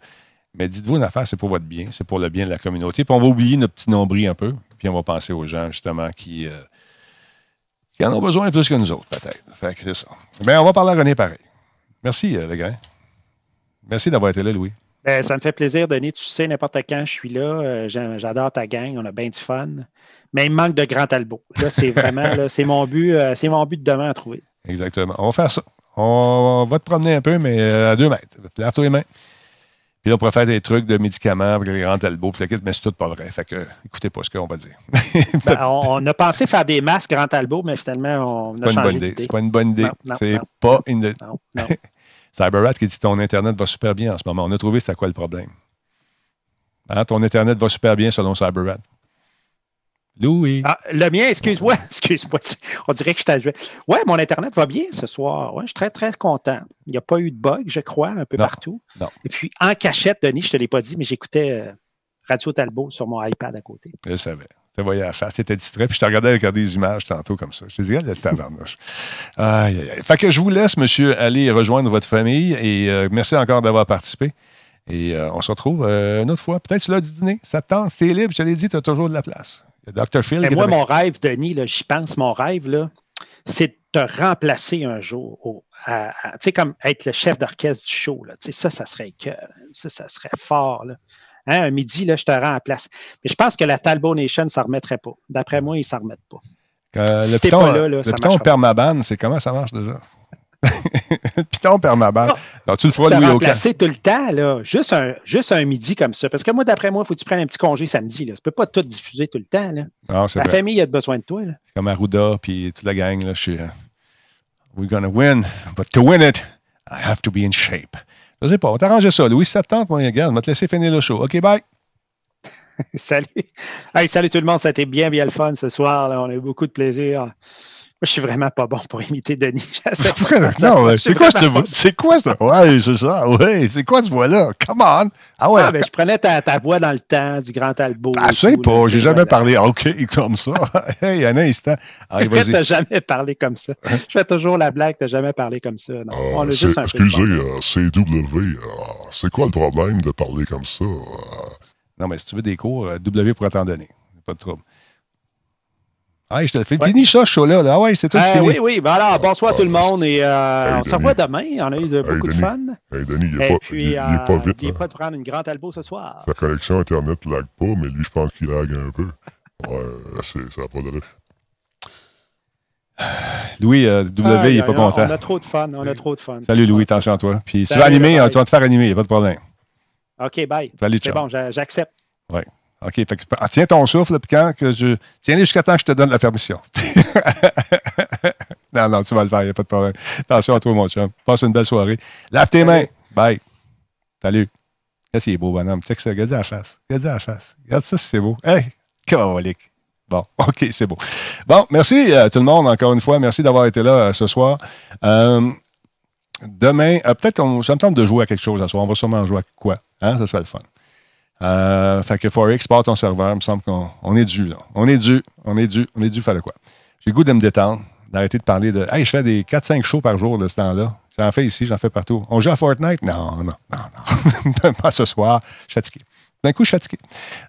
Speaker 1: Mais dites-vous une affaire, c'est pour votre bien, c'est pour le bien de la communauté. Puis on va oublier notre petit nombril un peu, puis on va penser aux gens, justement, qui, euh, en ont besoin plus que nous autres, peut-être. Fait que c'est ça. Mais on va parler à René pareil. Merci, le gars. Merci d'avoir été là, Louis.
Speaker 3: Ben, ça me fait plaisir, Denis. Tu sais, n'importe quand je suis là. Euh, j'adore ta gang. On a bien du fun. Mais il manque de grand talbot. Là, c'est vraiment, c'est mon but, euh, c'est mon but de demain à trouver.
Speaker 1: Exactement. On va faire ça. On va te promener un peu, mais euh, à deux mètres. Lève-toi les mains. Puis là, on pourrait faire des trucs de médicaments avec les grands talbots, mais c'est tout pas vrai. Fait que, écoutez pas ce qu'on va dire.
Speaker 3: Ben, on, a pensé faire des masques grand talbot, mais finalement, on a
Speaker 1: pas changé
Speaker 3: d'idée.
Speaker 1: C'est pas une bonne idée. C'est pas une. Non, non. CyberRat qui dit ton Internet va super bien en ce moment. On a trouvé c'était quoi le problème. Hein, ton Internet va super bien selon CyberRat. Louis.
Speaker 3: Ah, le mien, excuse-moi, excuse-moi. On dirait que je t'ai Ouais, mon Internet va bien ce soir. Ouais, je suis très, très content. Il n'y a pas eu de bug, je crois, un peu partout.
Speaker 1: Non.
Speaker 3: Et puis, en cachette, Denis, je ne te l'ai pas dit, mais j'écoutais euh, Radio Talbot sur mon iPad à côté.
Speaker 1: Je savais. Tu voyais la face, tu étais distrait, puis je te regardais regarder des images tantôt comme ça. Je te disais, le tabarnouche. aïe, aïe, aïe. Fait que je vous laisse, monsieur, aller rejoindre votre famille et euh, merci encore d'avoir participé. Et euh, on se retrouve euh, une autre fois. Peut-être sur l'heure du dîner. Ça te tente, c'est libre, je te l'ai dit, tu as toujours de la place. Dr. Phil.
Speaker 3: Mais moi, mon rêve, Denis, j'y pense, mon rêve, là, c'est de te remplacer un jour tu sais, comme être le chef d'orchestre du show. Là. Ça, ça serait ça, ça serait fort. Là. Hein, un midi, là, je te rends en place. Mais je pense que la Talbot Nation ne s'en remettrait pas. D'après moi, ils ne s'en remettent pas.
Speaker 1: le piton, là, là, le piton permaban, c'est comment ça marche déjà? le piton permaban. Donc, tu le feras Louis
Speaker 3: remplacer tout le temps, là. Juste un, juste un midi comme ça. Parce que moi, d'après moi, il faut que tu prennes un petit congé samedi. Là. Tu ne peux pas tout diffuser tout le temps. Là.
Speaker 1: Non,
Speaker 3: la famille a besoin de toi.
Speaker 1: C'est comme Arruda puis toute la gang. Là, je suis, uh, we're gonna win, but to win it, I have to be in shape. Je sais pas, on va t'arranger ça. Louis Septembre, moi, regarde, on va te laisser finir le show. OK, bye.
Speaker 3: salut. Hey, salut tout le monde, ça a été bien, bien le fun ce soir. On a eu beaucoup de plaisir je suis vraiment pas bon pour imiter Denis.
Speaker 1: non, c'est quoi, ce... c'est quoi ça? Ouais, c'est ça. Ouais, c'est quoi ce voix-là? Come on!
Speaker 3: Ah ouais. Ah, ben, je prenais ta, ta, voix dans le temps du grand Talbot.
Speaker 1: Ah, je sais pas, j'ai jamais parlé OK comme ça. hey, un instant.
Speaker 3: Allez, vas-y. t'as jamais parlé comme ça. Je fais toujours la blague, t'as jamais parlé comme ça. Non,
Speaker 6: ah, on excusez, euh, CW, euh, c'est quoi le problème de parler comme ça?
Speaker 1: Non, mais si tu veux des cours, euh, W pourra t'en donner. Pas de trouble. Ah, je te le fais. Fini ça, show-là. Ah ouais, c'est tout
Speaker 3: euh,
Speaker 1: fini.
Speaker 3: Oui, oui. Ben alors, bonsoir à tout le monde et euh, on se revoit demain. On a eu beaucoup de fun.
Speaker 6: Hey, Denis, il n'est pas,
Speaker 3: puis, il,
Speaker 6: est pas vite.
Speaker 3: Il n'est pas de prendre une grande albo ce soir.
Speaker 6: Sa connexion Internet ne lag pas, mais lui, je pense qu'il lag un peu. Ouais, ça n'a pas de
Speaker 1: Louis, euh, W, ah, il n'est pas content.
Speaker 3: On a trop de fun, on a trop de fun.
Speaker 1: Salut Louis, attention à toi. Puis si tu vas animer, tu vas te faire animer, il n'y a pas de problème.
Speaker 3: OK, bye.
Speaker 1: Salut,
Speaker 3: C'est bon, j'accepte.
Speaker 1: Oui. OK. Fait que, ah, tiens ton souffle, puis quand que je. Tiens jusqu'à temps que je te donne la permission. non, non, tu vas le faire, il n'y a pas de problème. Attention à toi, mon chum. Passe une belle soirée. Lave tes mains. Bye. Salut. Qu'est-ce qu'il est beau, bonhomme. Check ça. Regarde la face. Regarde la face. Regarde ça si c'est beau. Hey, colique. Bon, OK, c'est beau. Bon, merci à tout le monde encore une fois. Merci d'avoir été là euh, ce soir. Euh, demain, euh, peut-être, ça me tente de jouer à quelque chose ce soir. On va sûrement jouer à quoi? Hein? Ça serait le fun. Euh, fait que Forex, part ton serveur. Il me semble qu'on est dû, là. On est dû, on est dû, on est dû faire de quoi. J'ai le goût de me détendre, d'arrêter de parler de. Hey, je fais des 4-5 shows par jour de ce temps-là. J'en fais ici, j'en fais partout. On joue à Fortnite? Non, non, non, non. pas ce soir. Je suis fatigué. D'un coup, je suis fatigué.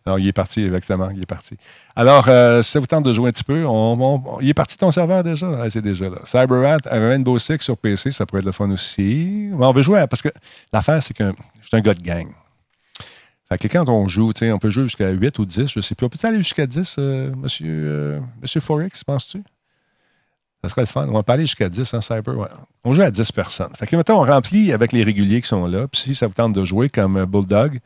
Speaker 1: Non, il est parti, exactement. Il est parti. Alors, euh, si ça vous tente de jouer un petit peu, on, il est parti ton serveur déjà? c'est déjà là. CyberRat, Rainbow Six sur PC, ça pourrait être le fun aussi. on veut jouer, parce que l'affaire, c'est que je suis un gars de gang. Fait que quand on joue, on peut jouer jusqu'à 8 ou 10, je ne sais plus. On peut aller jusqu'à 10, euh, monsieur, euh, monsieur Forex, penses-tu? Ça serait le fun. On pas aller jusqu'à 10 en hein, cyber. Ouais. On joue à 10 personnes. Fait que maintenant, on remplit avec les réguliers qui sont là. Puis si ça vous tente de jouer comme Bulldog,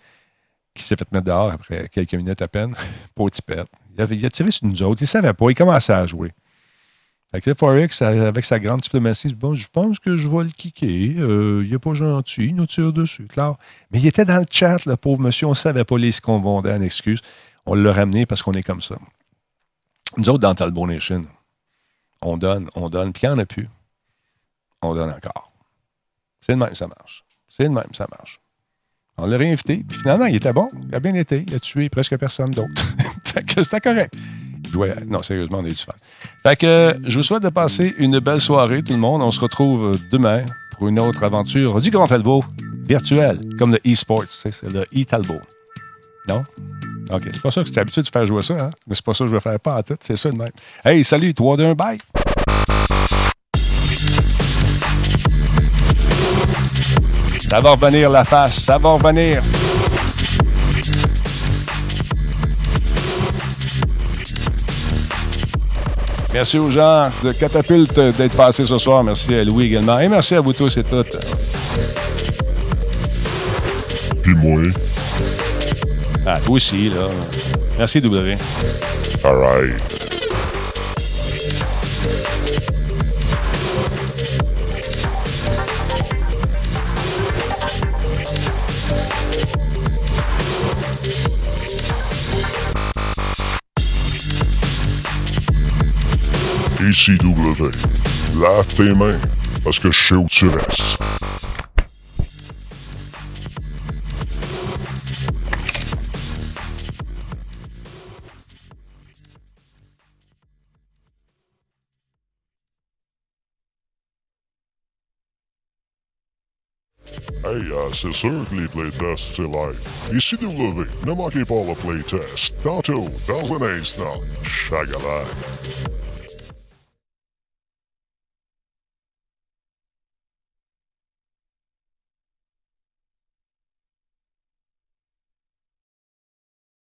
Speaker 1: qui s'est fait mettre dehors après quelques minutes à peine, pour tipette. Il, il a tiré sur nous autres. Il ne savait pas. Il commençait à jouer. Fait que Forex, avec sa grande diplomatie, bon, je pense que je vais le kicker. Euh, il n'est pas gentil, il nous tire dessus. Clair. Mais il était dans le chat, le pauvre monsieur. On ne savait pas les vendait en excuse. On l'a ramené parce qu'on est comme ça. Nous autres, dans Talbot Nation, on donne, on donne, puis il n'y en a plus. On donne encore. C'est le même, ça marche. C'est le même, ça marche. On l'a réinvité, puis finalement, il était bon. Il a bien été. Il a tué presque personne d'autre. c'était correct. Non, sérieusement, on est du fun. Fait que je vous souhaite de passer une belle soirée, tout le monde. On se retrouve demain pour une autre aventure du Grand Talbot virtuel, comme le e-sports. C'est le e-Talbot. Non? OK. C'est pas ça que tu es habitué de faire jouer ça, hein? Mais c'est pas ça que je vais faire pas à tête. C'est ça de même. Hey, salut, 3, 2, 1, bye! Ça va revenir la face, ça va revenir. Merci aux gens de Catapulte d'être passés ce soir. Merci à Louis également. Et merci à vous tous et toutes.
Speaker 6: Puis moi.
Speaker 1: Ah, vous aussi, là. Merci, W.
Speaker 6: All right. ECW. Lave tes mains, parce que je sais où tu restes. Hey, uh, c'est sûr que les playtests, c'est live. Ici W, ne manquez playtest.